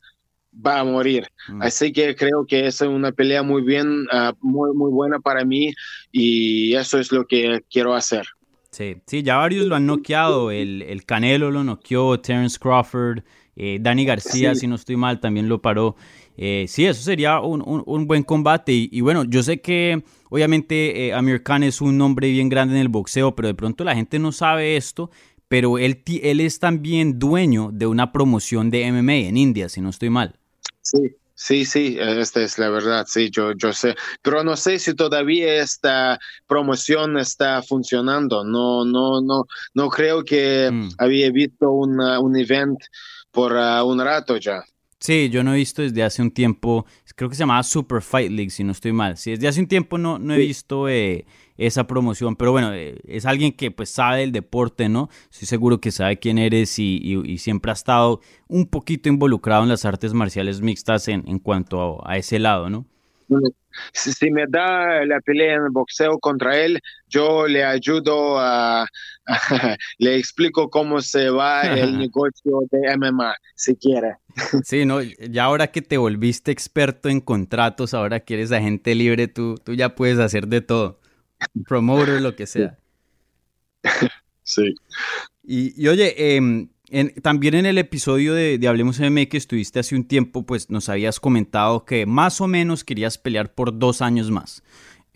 va a morir. Mm. Así que creo que es una pelea muy bien, ah, muy, muy buena para mí y eso es lo que quiero hacer. Sí, sí, ya varios lo han noqueado. El, el Canelo lo noqueó, Terence Crawford, eh, Dani García, si no estoy mal, también lo paró. Eh, sí, eso sería un, un, buen combate. Y, bueno, yo sé que obviamente eh, Amir Khan es un nombre bien grande en el boxeo, pero de pronto la gente no sabe esto. Pero él, él es también dueño de una promoción de MMA en India, si no estoy mal. Sí, Sí, sí, esta es la verdad, sí, yo, yo sé, pero no sé si todavía esta promoción está funcionando, no, no, no, no creo que mm. había visto una, un event por uh, un rato ya. Sí, yo no he visto desde hace un tiempo, creo que se llamaba Super Fight League, si no estoy mal. Sí, desde hace un tiempo no, no he visto eh, esa promoción, pero bueno, eh, es alguien que pues sabe del deporte, ¿no? Estoy seguro que sabe quién eres y, siempre ha estado un poquito involucrado en las artes marciales mixtas en, en cuanto a ese lado, ¿no? Si, me da la pelea en el boxeo contra él, yo le ayudo a, le explico cómo se va el negocio de MMA, si quiere. Sí, no, ya ahora que te volviste experto en contratos, ahora que eres agente libre, tú, tú ya puedes hacer de todo. Promoter, lo que sea. Sí. Y, y oye, eh, también en el episodio de, Hablemos MM que estuviste hace un tiempo, pues nos habías comentado que más o menos querías pelear por dos años más.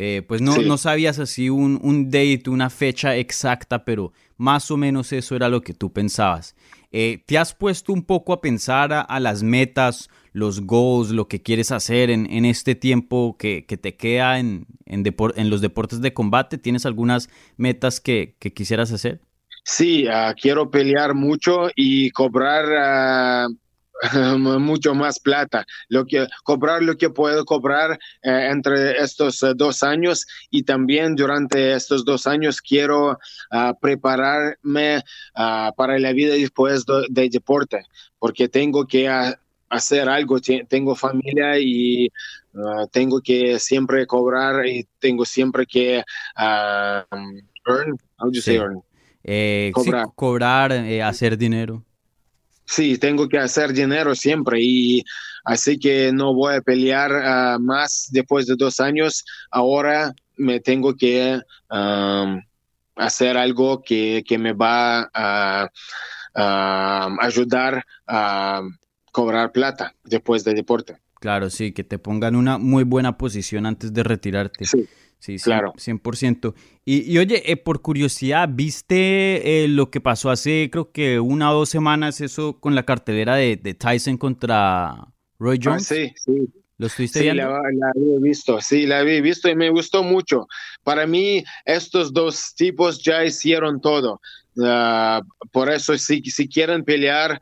Eh, pues no, no sabías así un, un, date, una fecha exacta, pero más o menos eso era lo que tú pensabas. Eh, ¿Te has puesto un poco a pensar a, las metas, los goals, lo que quieres hacer en, en este tiempo que, que, te queda en, en, en, los deportes de combate? ¿Tienes algunas metas que, que quisieras hacer? Sí, ah, quiero pelear mucho y cobrar ah, mucho más plata. Lo que cobrar lo que puedo cobrar eh, entre estos eh, dos años y también durante estos dos años quiero ah, prepararme para la vida después del deporte, porque tengo que hacer algo. Tengo familia y tengo que siempre cobrar y tengo siempre que earn. How do earn? Eh, cobrar, cobrar eh, hacer dinero. Sí, tengo que hacer dinero siempre y así que no voy a pelear ah, más después de dos años. Ahora me tengo que hacer algo que, me va a, ayudar a cobrar plata después del deporte. Claro, sí, que te pongan una muy buena posición antes de retirarte. Sí. Sí, claro. 100%. Y, y oye, eh, por curiosidad, ¿viste eh, lo que pasó hace creo que una o dos semanas eso con la cartelera de, Tyson contra Roy ah, Jones? sí, sí. ¿Lo estuviste sí, viendo? La, la había visto, sí, la había visto y me gustó mucho. Para mí, estos dos tipos ya hicieron todo. Ah, por eso, si, si quieren pelear,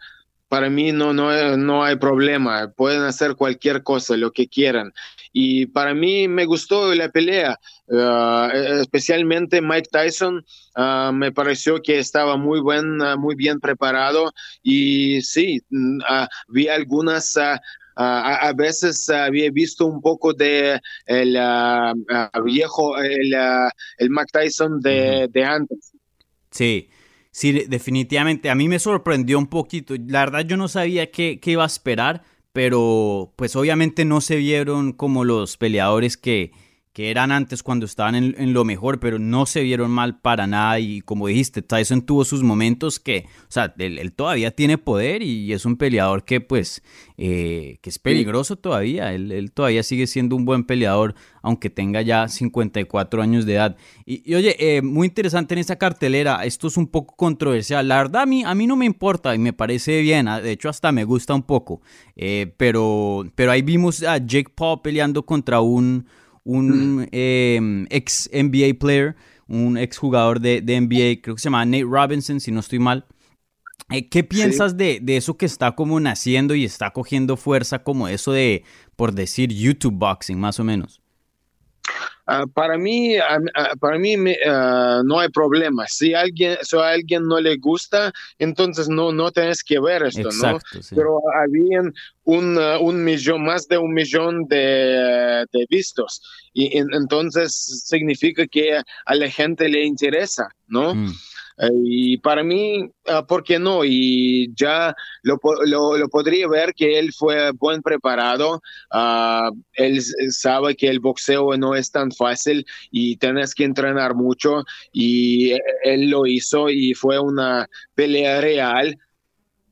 para mí no, no, no hay problema, pueden hacer cualquier cosa, lo que quieran. Y para mí me gustó la pelea, ah, especialmente Mike Tyson, ah, me pareció que estaba muy, buen, muy bien preparado. Y sí, mm, vi algunas... a veces había visto un poco de el viejo, el, el Mike Tyson de, de antes. Sí, Sí, definitivamente. A mí me sorprendió un poquito. La verdad yo no sabía qué, qué iba a esperar, pero pues obviamente no se vieron como los peleadores que, que eran antes cuando estaban en, lo mejor, pero no se vieron mal para nada. Y como dijiste, Tyson tuvo sus momentos que, o sea, él, todavía tiene poder y es un peleador que, pues, eh, que es peligroso todavía. Él, todavía sigue siendo un buen peleador, aunque tenga ya 54 años de edad. Y, oye, eh, muy interesante en esta cartelera. Esto es un poco controversial. La verdad, a mí, a mí no me importa y me parece bien. Ah, de hecho, hasta me gusta un poco. Eh, pero, pero ahí vimos a Jake Paul peleando contra un un em, ex NBA player, un ex jugador de, NBA, creo que se llama Nate Robinson, si no estoy mal. Eh, ¿Qué piensas de, eso que está como naciendo y está cogiendo fuerza como eso de, por decir, YouTube Boxing, más o menos? Ah, para mí, para mí ah, no hay problema. Si alguien, si a alguien no le gusta, entonces no, no tienes que ver esto, ¿no? Pero habían un, ah, un, millón, más de un millón de, de vistos. Y entonces significa que a la gente le interesa, ¿no? Mm. Y para mí, ah, ¿por qué no? Y ya lo, lo, podría ver que él fue buen preparado. Ah, él sabe que el boxeo no es tan fácil y tienes que entrenar mucho. Y él lo hizo y fue una pelea real.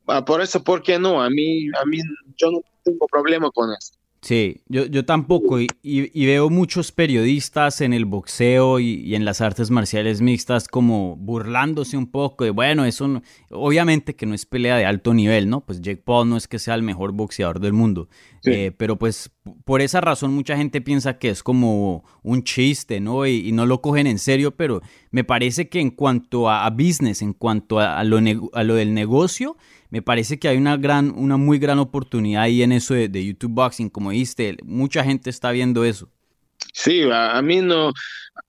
Ah, por eso, ¿por qué no? A mí, a mí, yo no tengo problema con eso. Sí, yo, yo tampoco. Y, y, veo muchos periodistas en el boxeo y, en las artes marciales mixtas como burlándose un poco de, bueno, eso obviamente que no es pelea de alto nivel, ¿no? Pues Jake Paul no es que sea el mejor boxeador del mundo. Eh, pero pues por esa razón mucha gente piensa que es como un chiste, ¿no? Y, no lo cogen en serio, pero me parece que en cuanto a, business, en cuanto a, lo, a lo del negocio, me parece que hay una gran, una muy gran oportunidad ahí en eso de, YouTube Boxing, como dijiste, mucha gente está viendo eso. Sí, a, mí no,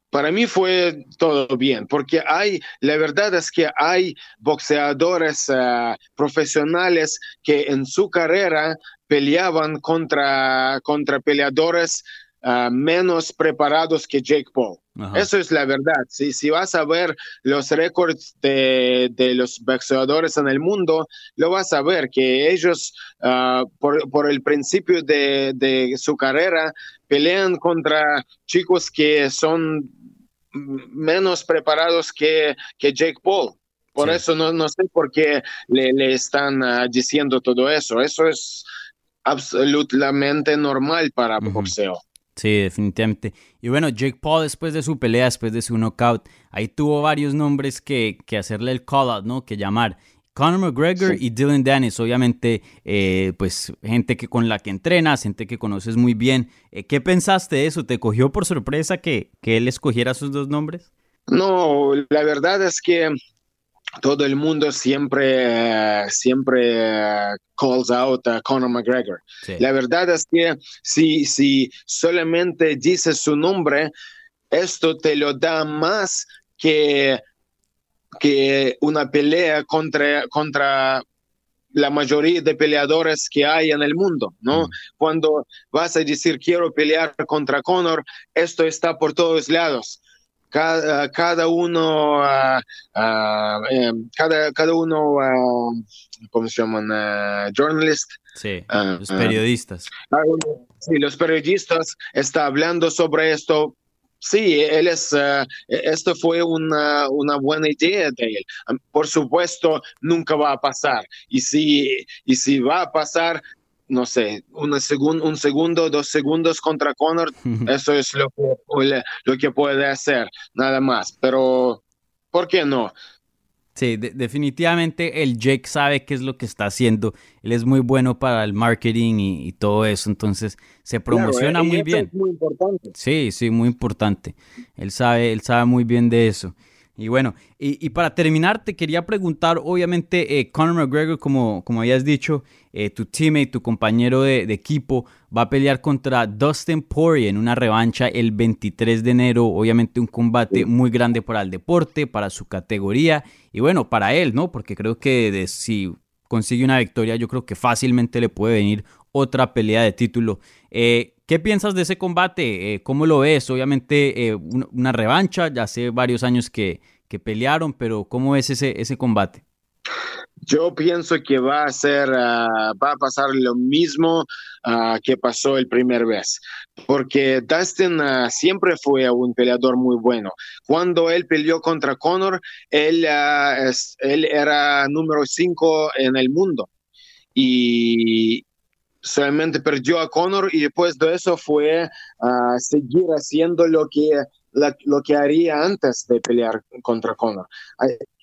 para mí fue todo bien, porque hay, la verdad es que hay boxeadores eh, profesionales que en su carrera peleaban contra, contra peleadores Ah, menos preparados que Jake Paul. Eso es la verdad. Si, si vas a ver los récords de, de, los boxeadores en el mundo, lo vas a ver que ellos, ah, por, por, el principio de, de, su carrera, pelean contra chicos que son menos preparados que, que Jake Paul. Por eso no, no, sé por qué le, le están ah, diciendo todo eso. Eso es absolutamente normal para boxeo. Sí, definitivamente. Y bueno, Jake Paul después de su pelea, después de su knockout, ahí tuvo varios nombres que, que hacerle el call out, ¿no? Que llamar. Conor McGregor y Dylan Dennis, obviamente, eh, pues gente que con la que entrenas, gente que conoces muy bien. Eh, ¿Qué pensaste de eso? ¿Te cogió por sorpresa que, que él escogiera sus dos nombres? No, la verdad es que todo el mundo siempre, siempre calls out a Conor McGregor. La verdad es que si, si solamente dices su nombre, esto te lo da más que, que una pelea contra, contra la mayoría de peleadores que hay en el mundo, ¿no? Mm. Cuando vas a decir quiero pelear contra Conor, esto está por todos lados cada, cada uno, uh, uh, cada, cada uno, uh, ¿cómo se llaman? journalist. Sí, los periodistas. Sí, los periodistas están hablando sobre esto. Sí, él es, esto fue una, una buena idea de él. Por supuesto, nunca va a pasar. Y si, y si va a pasar, no sé, un segundo, dos segundos contra Conor, eso es lo que, lo que puede hacer, nada más. Pero, ¿por qué no? Sí, definitivamente el Jake sabe qué es lo que está haciendo. Él es muy bueno para el marketing y, todo eso, entonces se promociona muy bien. muy importante. Sí, sí, muy importante. Él sabe, él sabe muy bien de eso. Y bueno, y, para terminar, te quería preguntar, obviamente, eh, Conor McGregor, como, como habías dicho, eh, tu teammate, tu compañero de, equipo, va a pelear contra Dustin Poirier en una revancha el 23 de enero. Obviamente un combate muy grande para el deporte, para su categoría y bueno, para él, ¿no? Porque creo que si consigue una victoria, yo creo que fácilmente le puede venir otra pelea de título. Eh, ¿Qué piensas de ese combate? Eh, ¿Cómo lo ves? Obviamente eh, una revancha, ya hace varios años que, que pelearon, pero ¿cómo ves ese, ese combate? Yo pienso que va a ser, ah, va a pasar lo mismo ah, que pasó el primer vez, porque Dustin ah, siempre fue un peleador muy bueno. Cuando él peleó contra Conor, él, él era número 5 en el mundo. Y, solamente perdió a Conor y después de eso fue a seguir haciendo lo que, lo que haría antes de pelear contra Conor.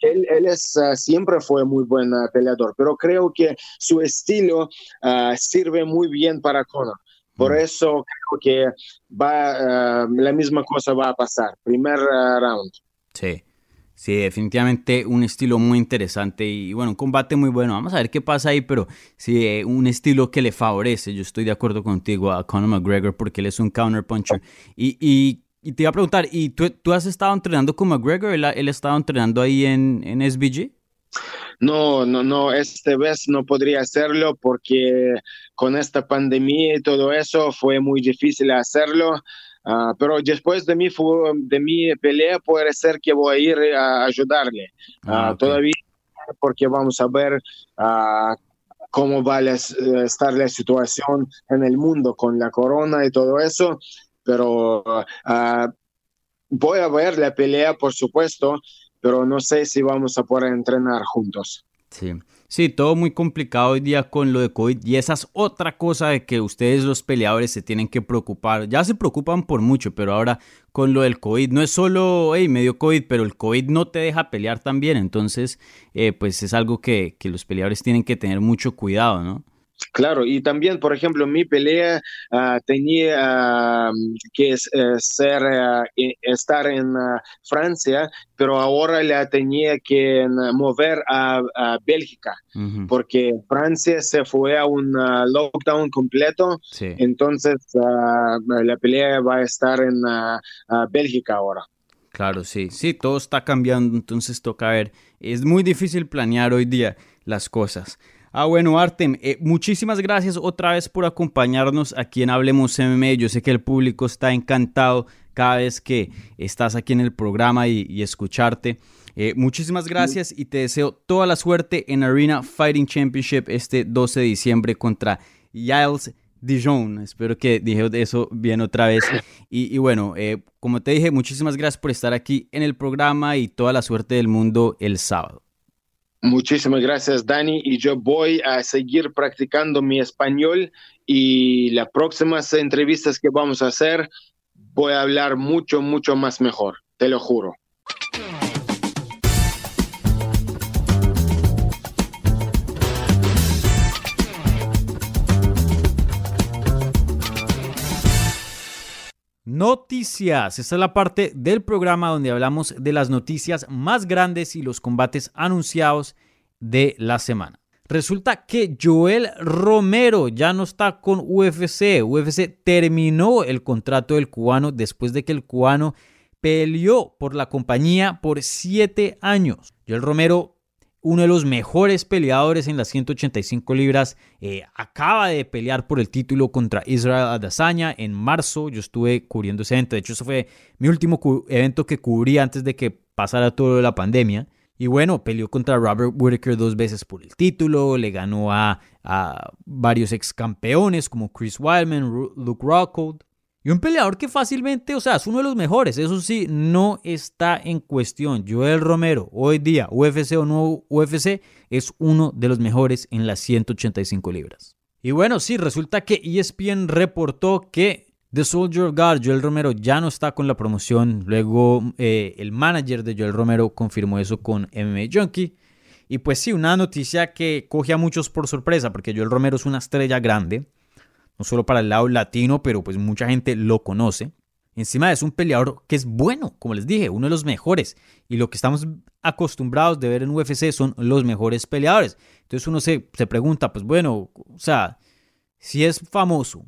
Él, él es, ah, siempre fue muy buen peleador, pero creo que su estilo ah, sirve muy bien para Conor. Por mm. eso creo que va, ah, la misma cosa va a pasar. Primer round. Sí. Sí, definitivamente un estilo muy interesante y bueno, un combate muy bueno. Vamos a ver qué pasa ahí, pero sí, eh, un estilo que le favorece. Yo estoy de acuerdo contigo a Conor McGregor porque él es un counterpuncher. Y, y, te iba a preguntar, ¿y tú, tú, has estado entrenando con McGregor? ¿Él, él ha estado entrenando ahí en, en SBG? No, no, no, esta vez no podría hacerlo porque con esta pandemia y todo eso fue muy difícil hacerlo. Ah, pero después de mi, de mi pelea puede ser que voy a ir a ayudarle. Ah, todavía porque vamos a ver cómo va a estar la situación en el mundo con la corona y todo eso. Pero voy a ver la pelea, por supuesto, pero no sé si vamos a poder entrenar juntos. Sí. Sí, todo muy complicado hoy día con lo de COVID y esa es otra cosa de que ustedes los peleadores se tienen que preocupar. Ya se preocupan por mucho, pero ahora con lo del COVID no es solo, hey, medio COVID, pero el COVID no te deja pelear también. Entonces, eh, pues es algo que, que los peleadores tienen que tener mucho cuidado, ¿no? Claro, y también, por ejemplo, mi pelea ah, tenía que eh, ser ah, estar en ah, Francia, pero ahora la tenía que mover a, Bélgica, porque Francia se fue a un lockdown completo, entonces la pelea va a estar en Bélgica ahora. Claro, sí, sí, todo está cambiando, entonces toca ver. Es muy difícil planear hoy día las cosas. Ah, bueno, Artem, eh, muchísimas gracias otra vez por acompañarnos aquí en Hablemos MMA. Yo sé que el público está encantado cada vez que estás aquí en el programa y, escucharte. Eh, muchísimas gracias y te deseo toda la suerte en Arena Fighting Championship este 12 de diciembre contra Giles Dijon. Espero que dije eso bien otra vez. Y, bueno, eh, como te dije, muchísimas gracias por estar aquí en el programa y toda la suerte del mundo el sábado. Muchísimas gracias, Dani. Y yo voy a seguir practicando mi español y las próximas entrevistas que vamos a hacer voy a hablar mucho, mucho más mejor, te lo juro. Noticias. Esta es la parte del programa donde hablamos de las noticias más grandes y los combates anunciados de la semana. Resulta que Joel Romero ya no está con UFC. UFC terminó el contrato del cubano después de que el cubano peleó por la compañía por siete años. Joel Romero uno de los mejores peleadores en las 185 libras. Eh, acaba de pelear por el título contra Israel Adesanya en marzo. Yo estuve cubriendo ese evento. De hecho, eso fue mi último evento que cubrí antes de que pasara todo la pandemia. Y bueno, peleó contra Robert Whittaker dos veces por el título. Le ganó a, varios ex campeones como Chris Wildman, Luke Rockhold. Y un peleador que fácilmente, o sea, es uno de los mejores, eso sí, no está en cuestión. Joel Romero, hoy día, UFC o no UFC, es uno de los mejores en las 185 libras. Y bueno, sí, resulta que ESPN reportó que The Soldier of Joel Romero, ya no está con la promoción. Luego eh, el manager de Joel Romero confirmó eso con MMA Junkie. Y pues sí, una noticia que coge a muchos por sorpresa, porque Joel Romero es una estrella grande no solo para el lado latino, pero pues mucha gente lo conoce. Encima es un peleador que es bueno, como les dije, uno de los mejores. Y lo que estamos acostumbrados de ver en UFC son los mejores peleadores. Entonces uno se, se pregunta, pues bueno, o sea, si es famoso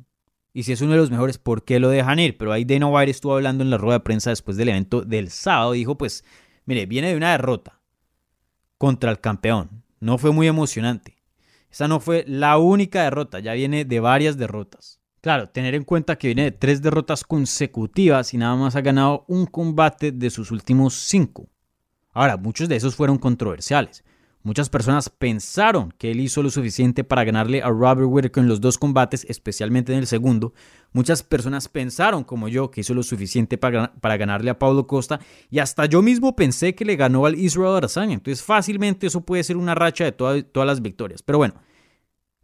y si es uno de los mejores, ¿por qué lo dejan ir? Pero ahí Dana White estuvo hablando en la rueda de prensa después del evento del sábado. Dijo, pues, mire, viene de una derrota contra el campeón. No fue muy emocionante. Esa no fue la única derrota, ya viene de varias derrotas. Claro, tener en cuenta que viene de tres derrotas consecutivas y nada más ha ganado un combate de sus últimos cinco. Ahora, muchos de esos fueron controversiales. Muchas personas pensaron que él hizo lo suficiente para ganarle a Robert Whittaker en los dos combates, especialmente en el segundo. Muchas personas pensaron, como yo, que hizo lo suficiente para, ganarle a Paulo Costa. Y hasta yo mismo pensé que le ganó al Israel Adesanya. Entonces, fácilmente eso puede ser una racha de todas las victorias. Pero bueno,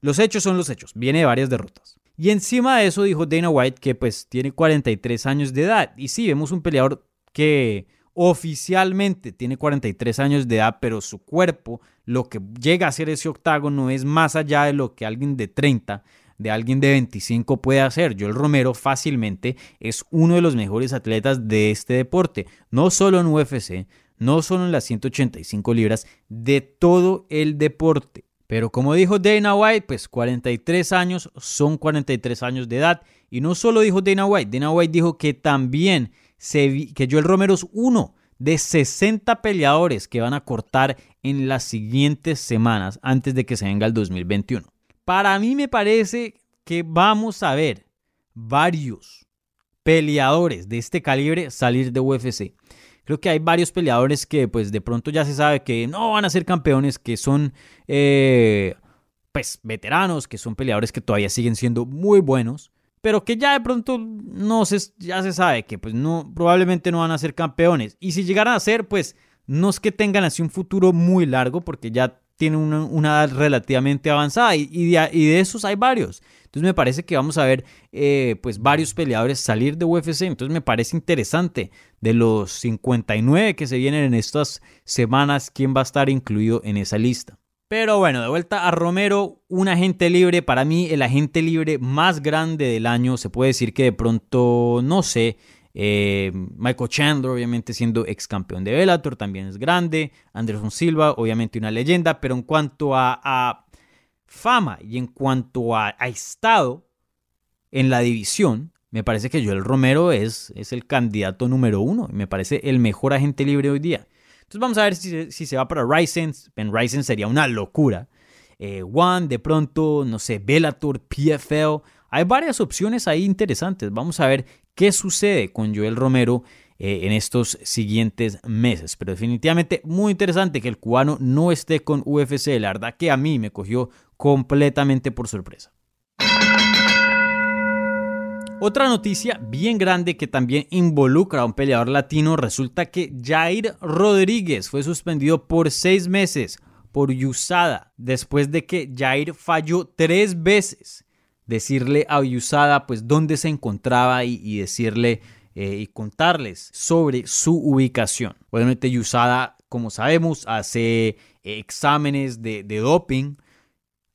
los hechos son los hechos. Viene de varias derrotas. Y encima de eso dijo Dana White que pues tiene 43 años de edad. Y sí, vemos un peleador que oficialmente tiene 43 años de edad, pero su cuerpo, lo que llega a ser ese octágono es más allá de lo que alguien de 30, de alguien de 25 puede hacer. Joel Romero fácilmente es uno de los mejores atletas de este deporte, no solo en UFC, no solo en las 185 libras, de todo el deporte. Pero como dijo Dana White, pues 43 años son 43 años de edad. Y no solo dijo Dana White, Dana White dijo que también que Joel Romero es uno de 60 peleadores que van a cortar en las siguientes semanas antes de que se venga el 2021. Para mí me parece que vamos a ver varios peleadores de este calibre salir de UFC. Creo que hay varios peleadores que pues de pronto ya se sabe que no van a ser campeones, que son eh, pues veteranos, que son peleadores que todavía siguen siendo muy buenos, pero que ya de pronto no se, ya se sabe que pues no, probablemente no van a ser campeones. Y si llegaran a ser, pues no es que tengan así un futuro muy largo, porque ya tienen una, edad relativamente avanzada y, de, esos hay varios. Entonces me parece que vamos a ver eh, pues varios peleadores salir de UFC. Entonces me parece interesante de los 59 que se vienen en estas semanas, quién va a estar incluido en esa lista. Pero bueno, de vuelta a Romero, un agente libre, para mí el agente libre más grande del año, se puede decir que de pronto, no sé, eh, Michael Chandler, obviamente siendo ex campeón de Bellator, también es grande. Anderson Silva, obviamente una leyenda. Pero en cuanto a, fama y en cuanto a, estado en la división, me parece que Joel Romero es, es el candidato número uno. Me parece el mejor agente libre hoy día. Vamos a ver si, se va para Ryzen. En Ryzen sería una locura. Eh, One, de pronto, no sé, Bellator, PFL. Hay varias opciones ahí interesantes. Vamos a ver qué sucede con Joel Romero eh, en estos siguientes meses. Pero definitivamente muy interesante que el cubano no esté con UFC. La verdad que a mí me cogió completamente por sorpresa. Otra noticia bien grande que también involucra a un peleador latino, resulta que Jair Rodríguez fue suspendido por seis meses por USADA después de que Jair falló tres veces decirle a Usada pues dónde se encontraba y, decirle eh, y contarles sobre su ubicación. Obviamente Usada, como sabemos, hace exámenes de, de doping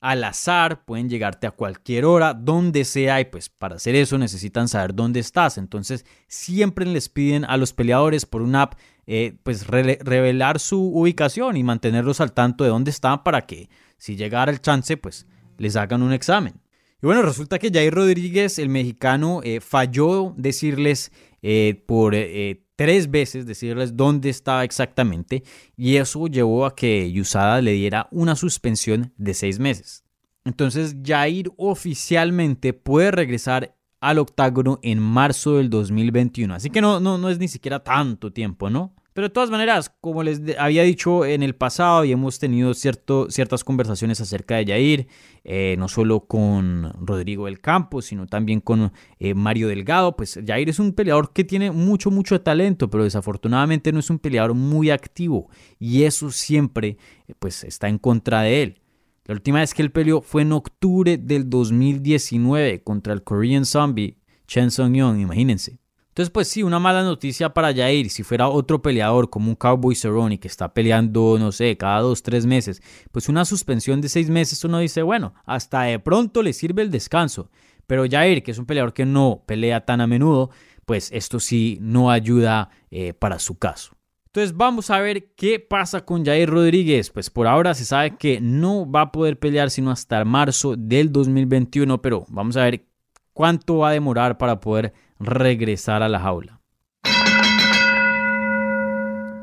al azar, pueden llegarte a cualquier hora, donde sea, y pues para hacer eso necesitan saber dónde estás. Entonces siempre les piden a los peleadores por una app, eh, pues revelar su ubicación y mantenerlos al tanto de dónde están para que si llegara el chance, pues les hagan un examen. Y bueno, resulta que Jair Rodríguez, el mexicano, eh, falló decirles eh, por eh, tres veces, decirles dónde estaba exactamente, y eso llevó a que Yusada le diera una suspensión de seis meses. Entonces Jair oficialmente puede regresar al octágono en marzo del 2021. Así que no, no, no es ni siquiera tanto tiempo, ¿no? Pero de todas maneras, como les había dicho en el pasado y hemos tenido cierto, ciertas conversaciones acerca de Yair, eh, no solo con Rodrigo del Campo, sino también con eh, Mario Delgado, pues Yair es un peleador que tiene mucho, mucho talento, pero desafortunadamente no es un peleador muy activo y eso siempre eh, pues está en contra de él. La última vez que él peleó fue en octubre del 2019 contra el Korean Zombie Chen Song Young, imagínense. Entonces, pues sí, una mala noticia para Jair. Si fuera otro peleador como un Cowboy Cerrone que está peleando, no sé, cada dos, tres meses, pues una suspensión de seis meses uno dice, bueno, hasta de pronto le sirve el descanso. Pero Jair, que es un peleador que no pelea tan a menudo, pues esto sí no ayuda eh, para su caso. Entonces vamos a ver qué pasa con Jair Rodríguez. Pues por ahora se sabe que no va a poder pelear sino hasta marzo del 2021, pero vamos a ver cuánto va a demorar para poder regresar a la jaula.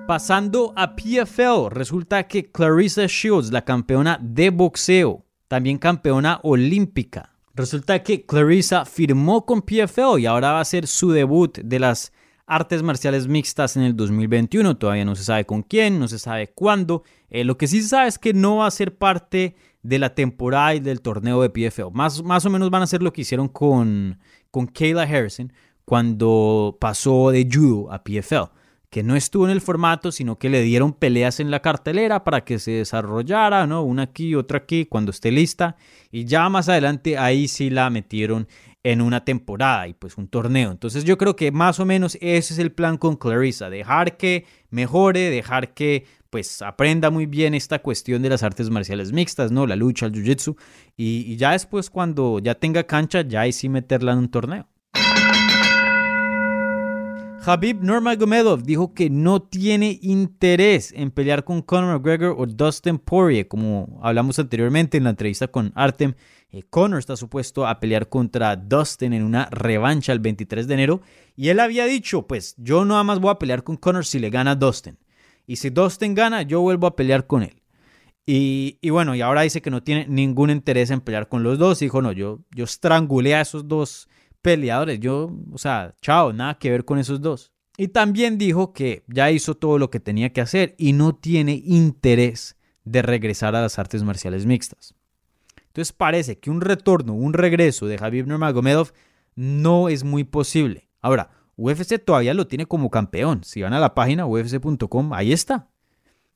Pasando a PFL, resulta que Clarissa Shields, la campeona de boxeo, también campeona olímpica, resulta que Clarissa firmó con PFL y ahora va a ser su debut de las artes marciales mixtas en el 2021. Todavía no se sabe con quién, no se sabe cuándo. Eh, lo que sí se sabe es que no va a ser parte de la temporada y del torneo de PFL. Más, más o menos van a hacer lo que hicieron con, con Kayla Harrison, cuando pasó de judo a PFL, que no estuvo en el formato, sino que le dieron peleas en la cartelera para que se desarrollara, ¿no? Una aquí, otra aquí, cuando esté lista. Y ya más adelante ahí sí la metieron en una temporada y pues un torneo. Entonces yo creo que más o menos ese es el plan con Clarissa, dejar que mejore, dejar que pues aprenda muy bien esta cuestión de las artes marciales mixtas, ¿no? La lucha, el jiu-jitsu. Y, y ya después cuando ya tenga cancha, ya ahí sí meterla en un torneo. Habib Nurmagomedov dijo que no tiene interés en pelear con Conor McGregor o Dustin Poirier, como hablamos anteriormente en la entrevista con Artem. Eh, Conor está supuesto a pelear contra Dustin en una revancha el 23 de enero y él había dicho, pues yo nada más voy a pelear con Conor si le gana Dustin. Y si Dustin gana, yo vuelvo a pelear con él. Y, y, bueno, y ahora dice que no tiene ningún interés en pelear con los dos. Dijo, no, yo, yo estrangulé a esos dos peleadores. Yo, o sea, chao, nada que ver con esos dos. Y también dijo que ya hizo todo lo que tenía que hacer y no tiene interés de regresar a las artes marciales mixtas. Entonces parece que un retorno, un regreso de Javier Nurmagomedov no es muy posible. Ahora, UFC todavía lo tiene como campeón. Si van a la página ufc.com, ahí está.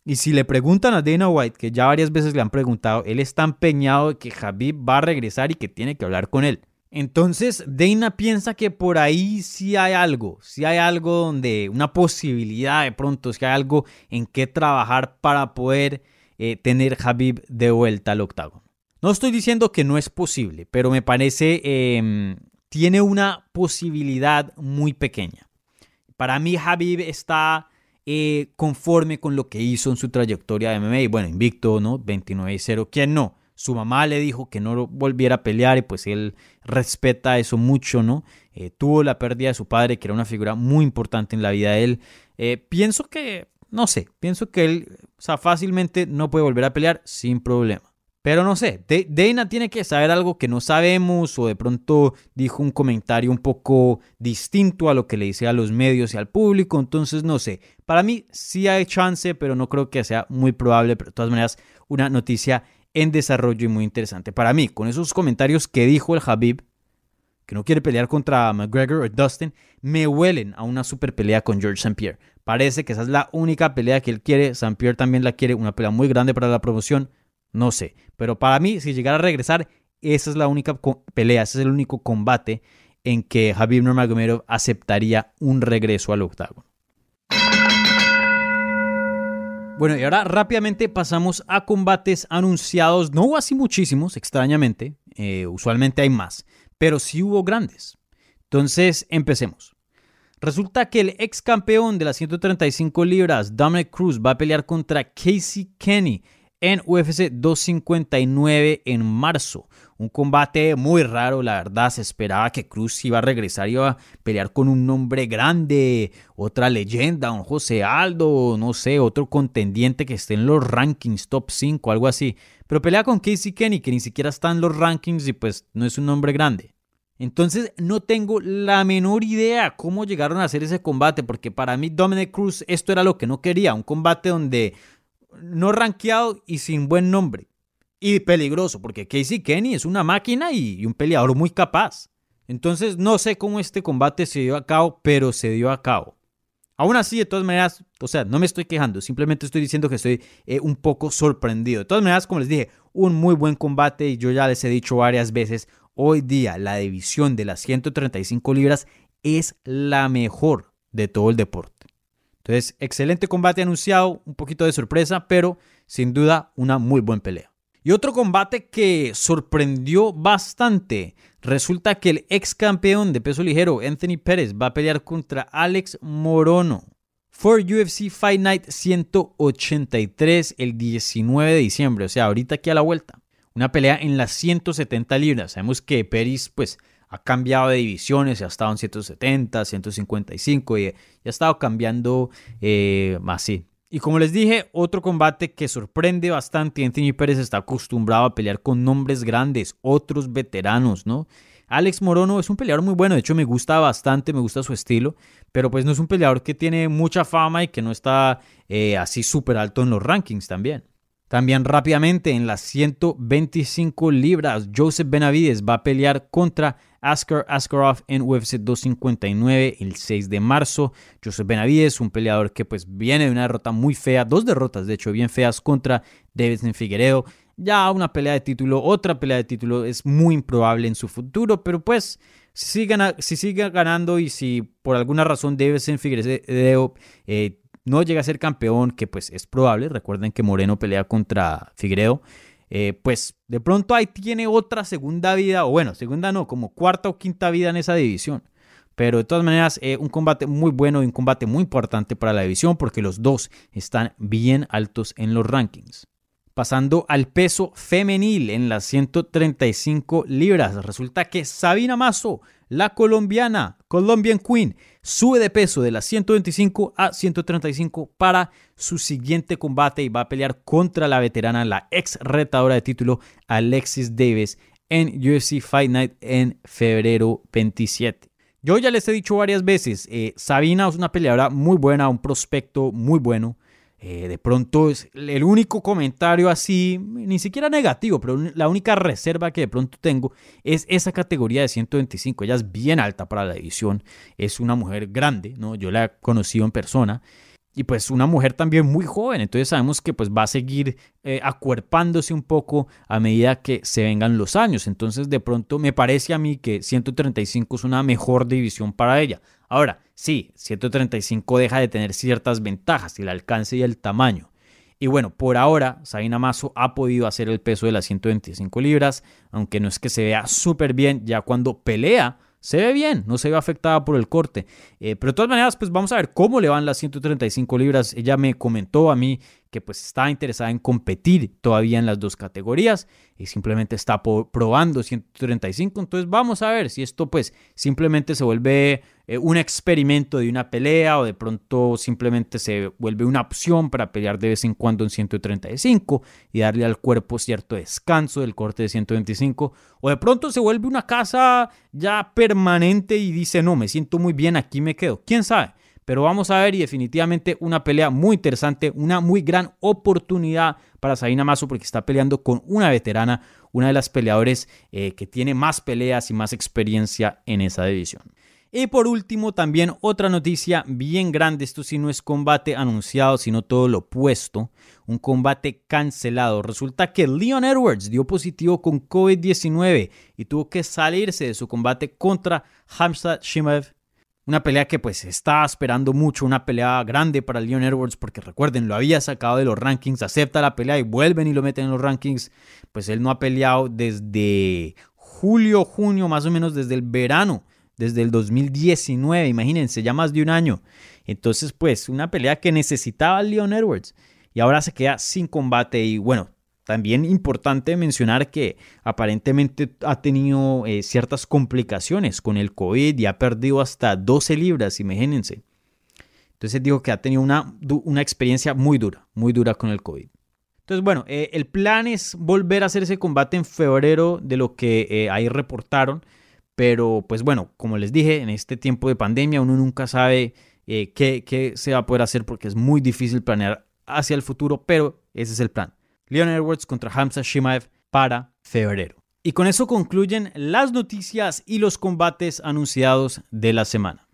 Y si le preguntan a Dana White, que ya varias veces le han preguntado, él está empeñado de que Javier va a regresar y que tiene que hablar con él. Entonces, Dana piensa que por ahí sí hay algo, sí hay algo donde, una posibilidad de pronto, si hay algo en qué trabajar para poder eh, tener Habib de vuelta al octágono. No estoy diciendo que no es posible, pero me parece eh, tiene una posibilidad muy pequeña. Para mí Habib está eh, conforme con lo que hizo en su trayectoria de MMA. Bueno, invicto, ¿no? 29-0. ¿Quién no? Su mamá le dijo que no volviera a pelear y pues él respeta eso mucho, ¿no? Eh, tuvo la pérdida de su padre, que era una figura muy importante en la vida de él. pienso que no sé, pienso que él, o sea, fácilmente no puede volver a pelear sin problema. Pero no sé, Dana tiene que saber algo que no sabemos o de pronto dijo un comentario un poco distinto a lo que le dice a los medios y al público, entonces no sé. Para mí sí hay chance, pero no creo que sea muy probable, pero de todas maneras una noticia en desarrollo y muy interesante. Para mí, con esos comentarios que dijo el Habib, que no quiere pelear contra McGregor o Dustin, me huelen a una super pelea con George St. Pierre. Parece que esa es la única pelea que él quiere. St. Pierre también la quiere, una pelea muy grande para la promoción. No sé. Pero para mí, si llegara a regresar, esa es la única pelea, ese es el único combate en que Javier Nurmagomedov aceptaría un regreso al octágono. Bueno, y ahora rápidamente pasamos a combates anunciados. No hubo así muchísimos, extrañamente. Eh, usualmente hay más, pero sí hubo grandes. Entonces, empecemos. Resulta que el ex campeón de las 135 libras, Dominic Cruz, va a pelear contra Casey Kenny en UFC 259 en marzo. Un combate muy raro, la verdad. Se esperaba que Cruz iba a regresar y iba a pelear con un nombre grande, otra leyenda, un José Aldo, no sé, otro contendiente que esté en los rankings top 5, algo así. Pero pelea con Casey Kenny, que ni siquiera está en los rankings y pues no es un nombre grande. Entonces no tengo la menor idea cómo llegaron a hacer ese combate, porque para mí Dominic Cruz esto era lo que no quería, un combate donde no rankeado y sin buen nombre. Y peligroso, porque Casey Kenny es una máquina y, un peleador muy capaz. Entonces no sé cómo este combate se dio a cabo, pero se dio a cabo. Aún así, de todas maneras, o sea, no me estoy quejando, simplemente estoy diciendo que estoy eh, un poco sorprendido. De todas maneras, como les dije, un muy buen combate y yo ya les he dicho varias veces, Hoy día la división de las 135 libras es la mejor de todo el deporte. Entonces, excelente combate anunciado, un poquito de sorpresa, pero sin duda una muy buena pelea. Y otro combate que sorprendió bastante. Resulta que el ex campeón de peso ligero, Anthony Pérez, va a pelear contra Alex Morono. For UFC Fight Night 183 el 19 de diciembre, o sea, ahorita aquí a la vuelta una pelea en las 170 libras. Sabemos que Peris pues ha cambiado de divisiones, ha estado en 170, 155 y, ha estado cambiando eh, más, sí. Y como les dije, otro combate que sorprende bastante. Anthony Pérez está acostumbrado a pelear con nombres grandes, otros veteranos, ¿no? Alex Morono es un peleador muy bueno, de hecho me gusta bastante, me gusta su estilo, pero pues no es un peleador que tiene mucha fama y que no está eh, así súper alto en los rankings también. También rápidamente en las 125 libras, Joseph Benavides va a pelear contra Askar Askarov en UFC 259 el 6 de marzo. Joseph Benavides, un peleador que pues viene de una derrota muy fea, dos derrotas de hecho bien feas contra Davidson Figueredo. Ya una pelea de título, otra pelea de título es muy improbable en su futuro, pero pues si sigue, ganando y si por alguna razón Davidson Figueredo eh, no llega a ser campeón, que pues es probable, recuerden que Moreno pelea contra Figueiredo, eh, pues de pronto ahí tiene otra segunda vida, o bueno, segunda no, como cuarta o quinta vida en esa división. Pero de todas maneras, eh, un combate muy bueno y un combate muy importante para la división porque los dos están bien altos en los rankings. Pasando al peso femenil en las 135 libras, resulta que Sabina Mazo, la colombiana, Colombian Queen, sube de peso de las 125 a 135 para su siguiente combate y va a pelear contra la veterana, la ex retadora de título Alexis Davis en UFC Fight Night en febrero 27. Yo ya les he dicho varias veces, eh, Sabina es una peleadora muy buena, un prospecto muy bueno. Eh, de pronto es el único comentario así, ni siquiera negativo, pero la única reserva que de pronto tengo es esa categoría de 125. Ella es bien alta para la división, es una mujer grande, ¿no? Yo la he conocido en persona y pues una mujer también muy joven, entonces sabemos que pues va a seguir eh, acuerpándose un poco a medida que se vengan los años, entonces de pronto me parece a mí que 135 es una mejor división para ella. Ahora, sí, 135 deja de tener ciertas ventajas, el alcance y el tamaño. Y bueno, por ahora Sabina Mazo ha podido hacer el peso de las 125 libras, aunque no es que se vea súper bien ya cuando pelea se ve bien, no se ve afectada por el corte. Eh, pero de todas maneras, pues vamos a ver cómo le van las 135 libras. Ella me comentó a mí que pues está interesada en competir todavía en las dos categorías y simplemente está probando 135. Entonces vamos a ver si esto pues simplemente se vuelve eh, un experimento de una pelea o de pronto simplemente se vuelve una opción para pelear de vez en cuando en 135 y darle al cuerpo cierto descanso del corte de 125 o de pronto se vuelve una casa ya permanente y dice no, me siento muy bien, aquí me quedo. ¿Quién sabe? Pero vamos a ver y definitivamente una pelea muy interesante, una muy gran oportunidad para Sabina Mazo porque está peleando con una veterana, una de las peleadores eh, que tiene más peleas y más experiencia en esa división. Y por último, también otra noticia bien grande, esto sí no es combate anunciado, sino todo lo opuesto, un combate cancelado. Resulta que Leon Edwards dio positivo con COVID-19 y tuvo que salirse de su combate contra Hamza Shimaev una pelea que pues estaba esperando mucho, una pelea grande para Leon Edwards, porque recuerden, lo había sacado de los rankings, acepta la pelea y vuelven y lo meten en los rankings. Pues él no ha peleado desde julio, junio, más o menos desde el verano, desde el 2019, imagínense, ya más de un año. Entonces, pues, una pelea que necesitaba Leon Edwards. Y ahora se queda sin combate y bueno, también importante mencionar que aparentemente ha tenido eh, ciertas complicaciones con el COVID y ha perdido hasta 12 libras, imagínense. Entonces digo que ha tenido una, una experiencia muy dura, muy dura con el COVID. Entonces, bueno, eh, el plan es volver a hacer ese combate en febrero de lo que eh, ahí reportaron. Pero, pues bueno, como les dije, en este tiempo de pandemia uno nunca sabe qué, qué se va a poder hacer porque es muy difícil planear hacia el futuro, pero ese es el plan. Leon Edwards contra Hamza Shimaev para febrero. Y con eso concluyen las noticias y los combates anunciados de la semana.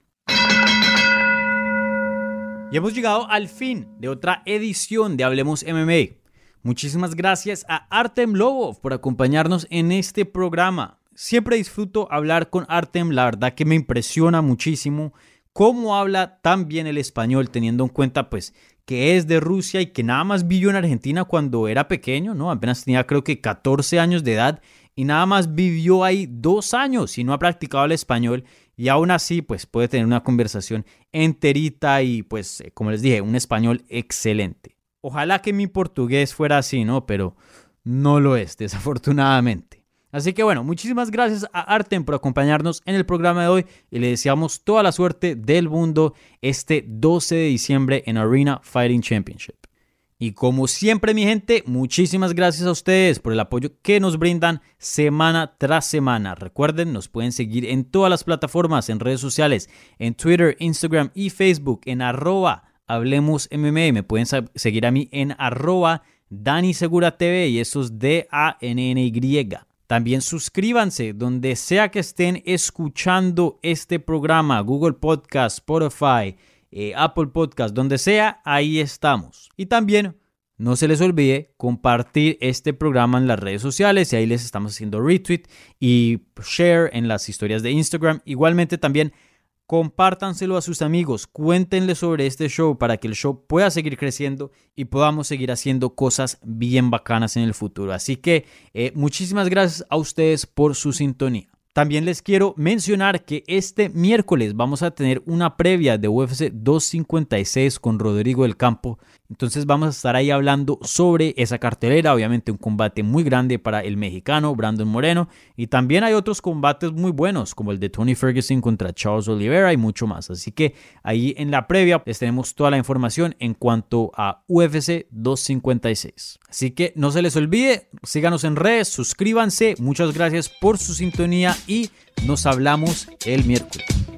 Y hemos llegado al fin de otra edición de Hablemos MMA. Muchísimas gracias a Artem Lobov por acompañarnos en este programa. Siempre disfruto hablar con Artem, la verdad que me impresiona muchísimo cómo habla tan bien el español, teniendo en cuenta pues que es de Rusia y que nada más vivió en Argentina cuando era pequeño, ¿no? Apenas tenía creo que 14 años de edad y nada más vivió ahí dos años y no ha practicado el español y aún así pues puede tener una conversación enterita y pues eh, como les dije, un español excelente. Ojalá que mi portugués fuera así, ¿no? Pero no lo es, desafortunadamente. Así que bueno, muchísimas gracias a Artem por acompañarnos en el programa de hoy y le deseamos toda la suerte del mundo este 12 de diciembre en Arena Fighting Championship. Y como siempre mi gente, muchísimas gracias a ustedes por el apoyo que nos brindan semana tras semana. Recuerden, nos pueden seguir en todas las plataformas, en redes sociales, en Twitter, Instagram y Facebook, en arroba Hablemos. Me pueden seguir a mí en arroba Dani Segura y eso es D-A-N-N-Y. También suscríbanse donde sea que estén escuchando este programa, Google Podcast, Spotify, eh, Apple Podcast, donde sea, ahí estamos. Y también no se les olvide compartir este programa en las redes sociales y ahí les estamos haciendo retweet y share en las historias de Instagram. Igualmente también compártanselo a sus amigos, cuéntenle sobre este show para que el show pueda seguir creciendo y podamos seguir haciendo cosas bien bacanas en el futuro. Así que eh, muchísimas gracias a ustedes por su sintonía. También les quiero mencionar que este miércoles vamos a tener una previa de UFC 256 con Rodrigo del Campo Entonces vamos a estar ahí hablando sobre esa cartelera. Obviamente un combate muy grande para el mexicano Brandon Moreno. Y también hay otros combates muy buenos como el de Tony Ferguson contra Charles Oliveira y mucho más. Así que ahí en la previa les tenemos toda la información en cuanto a UFC 256. Así que no se les olvide, síganos en redes, suscríbanse. Muchas gracias por su sintonía y nos hablamos el miércoles.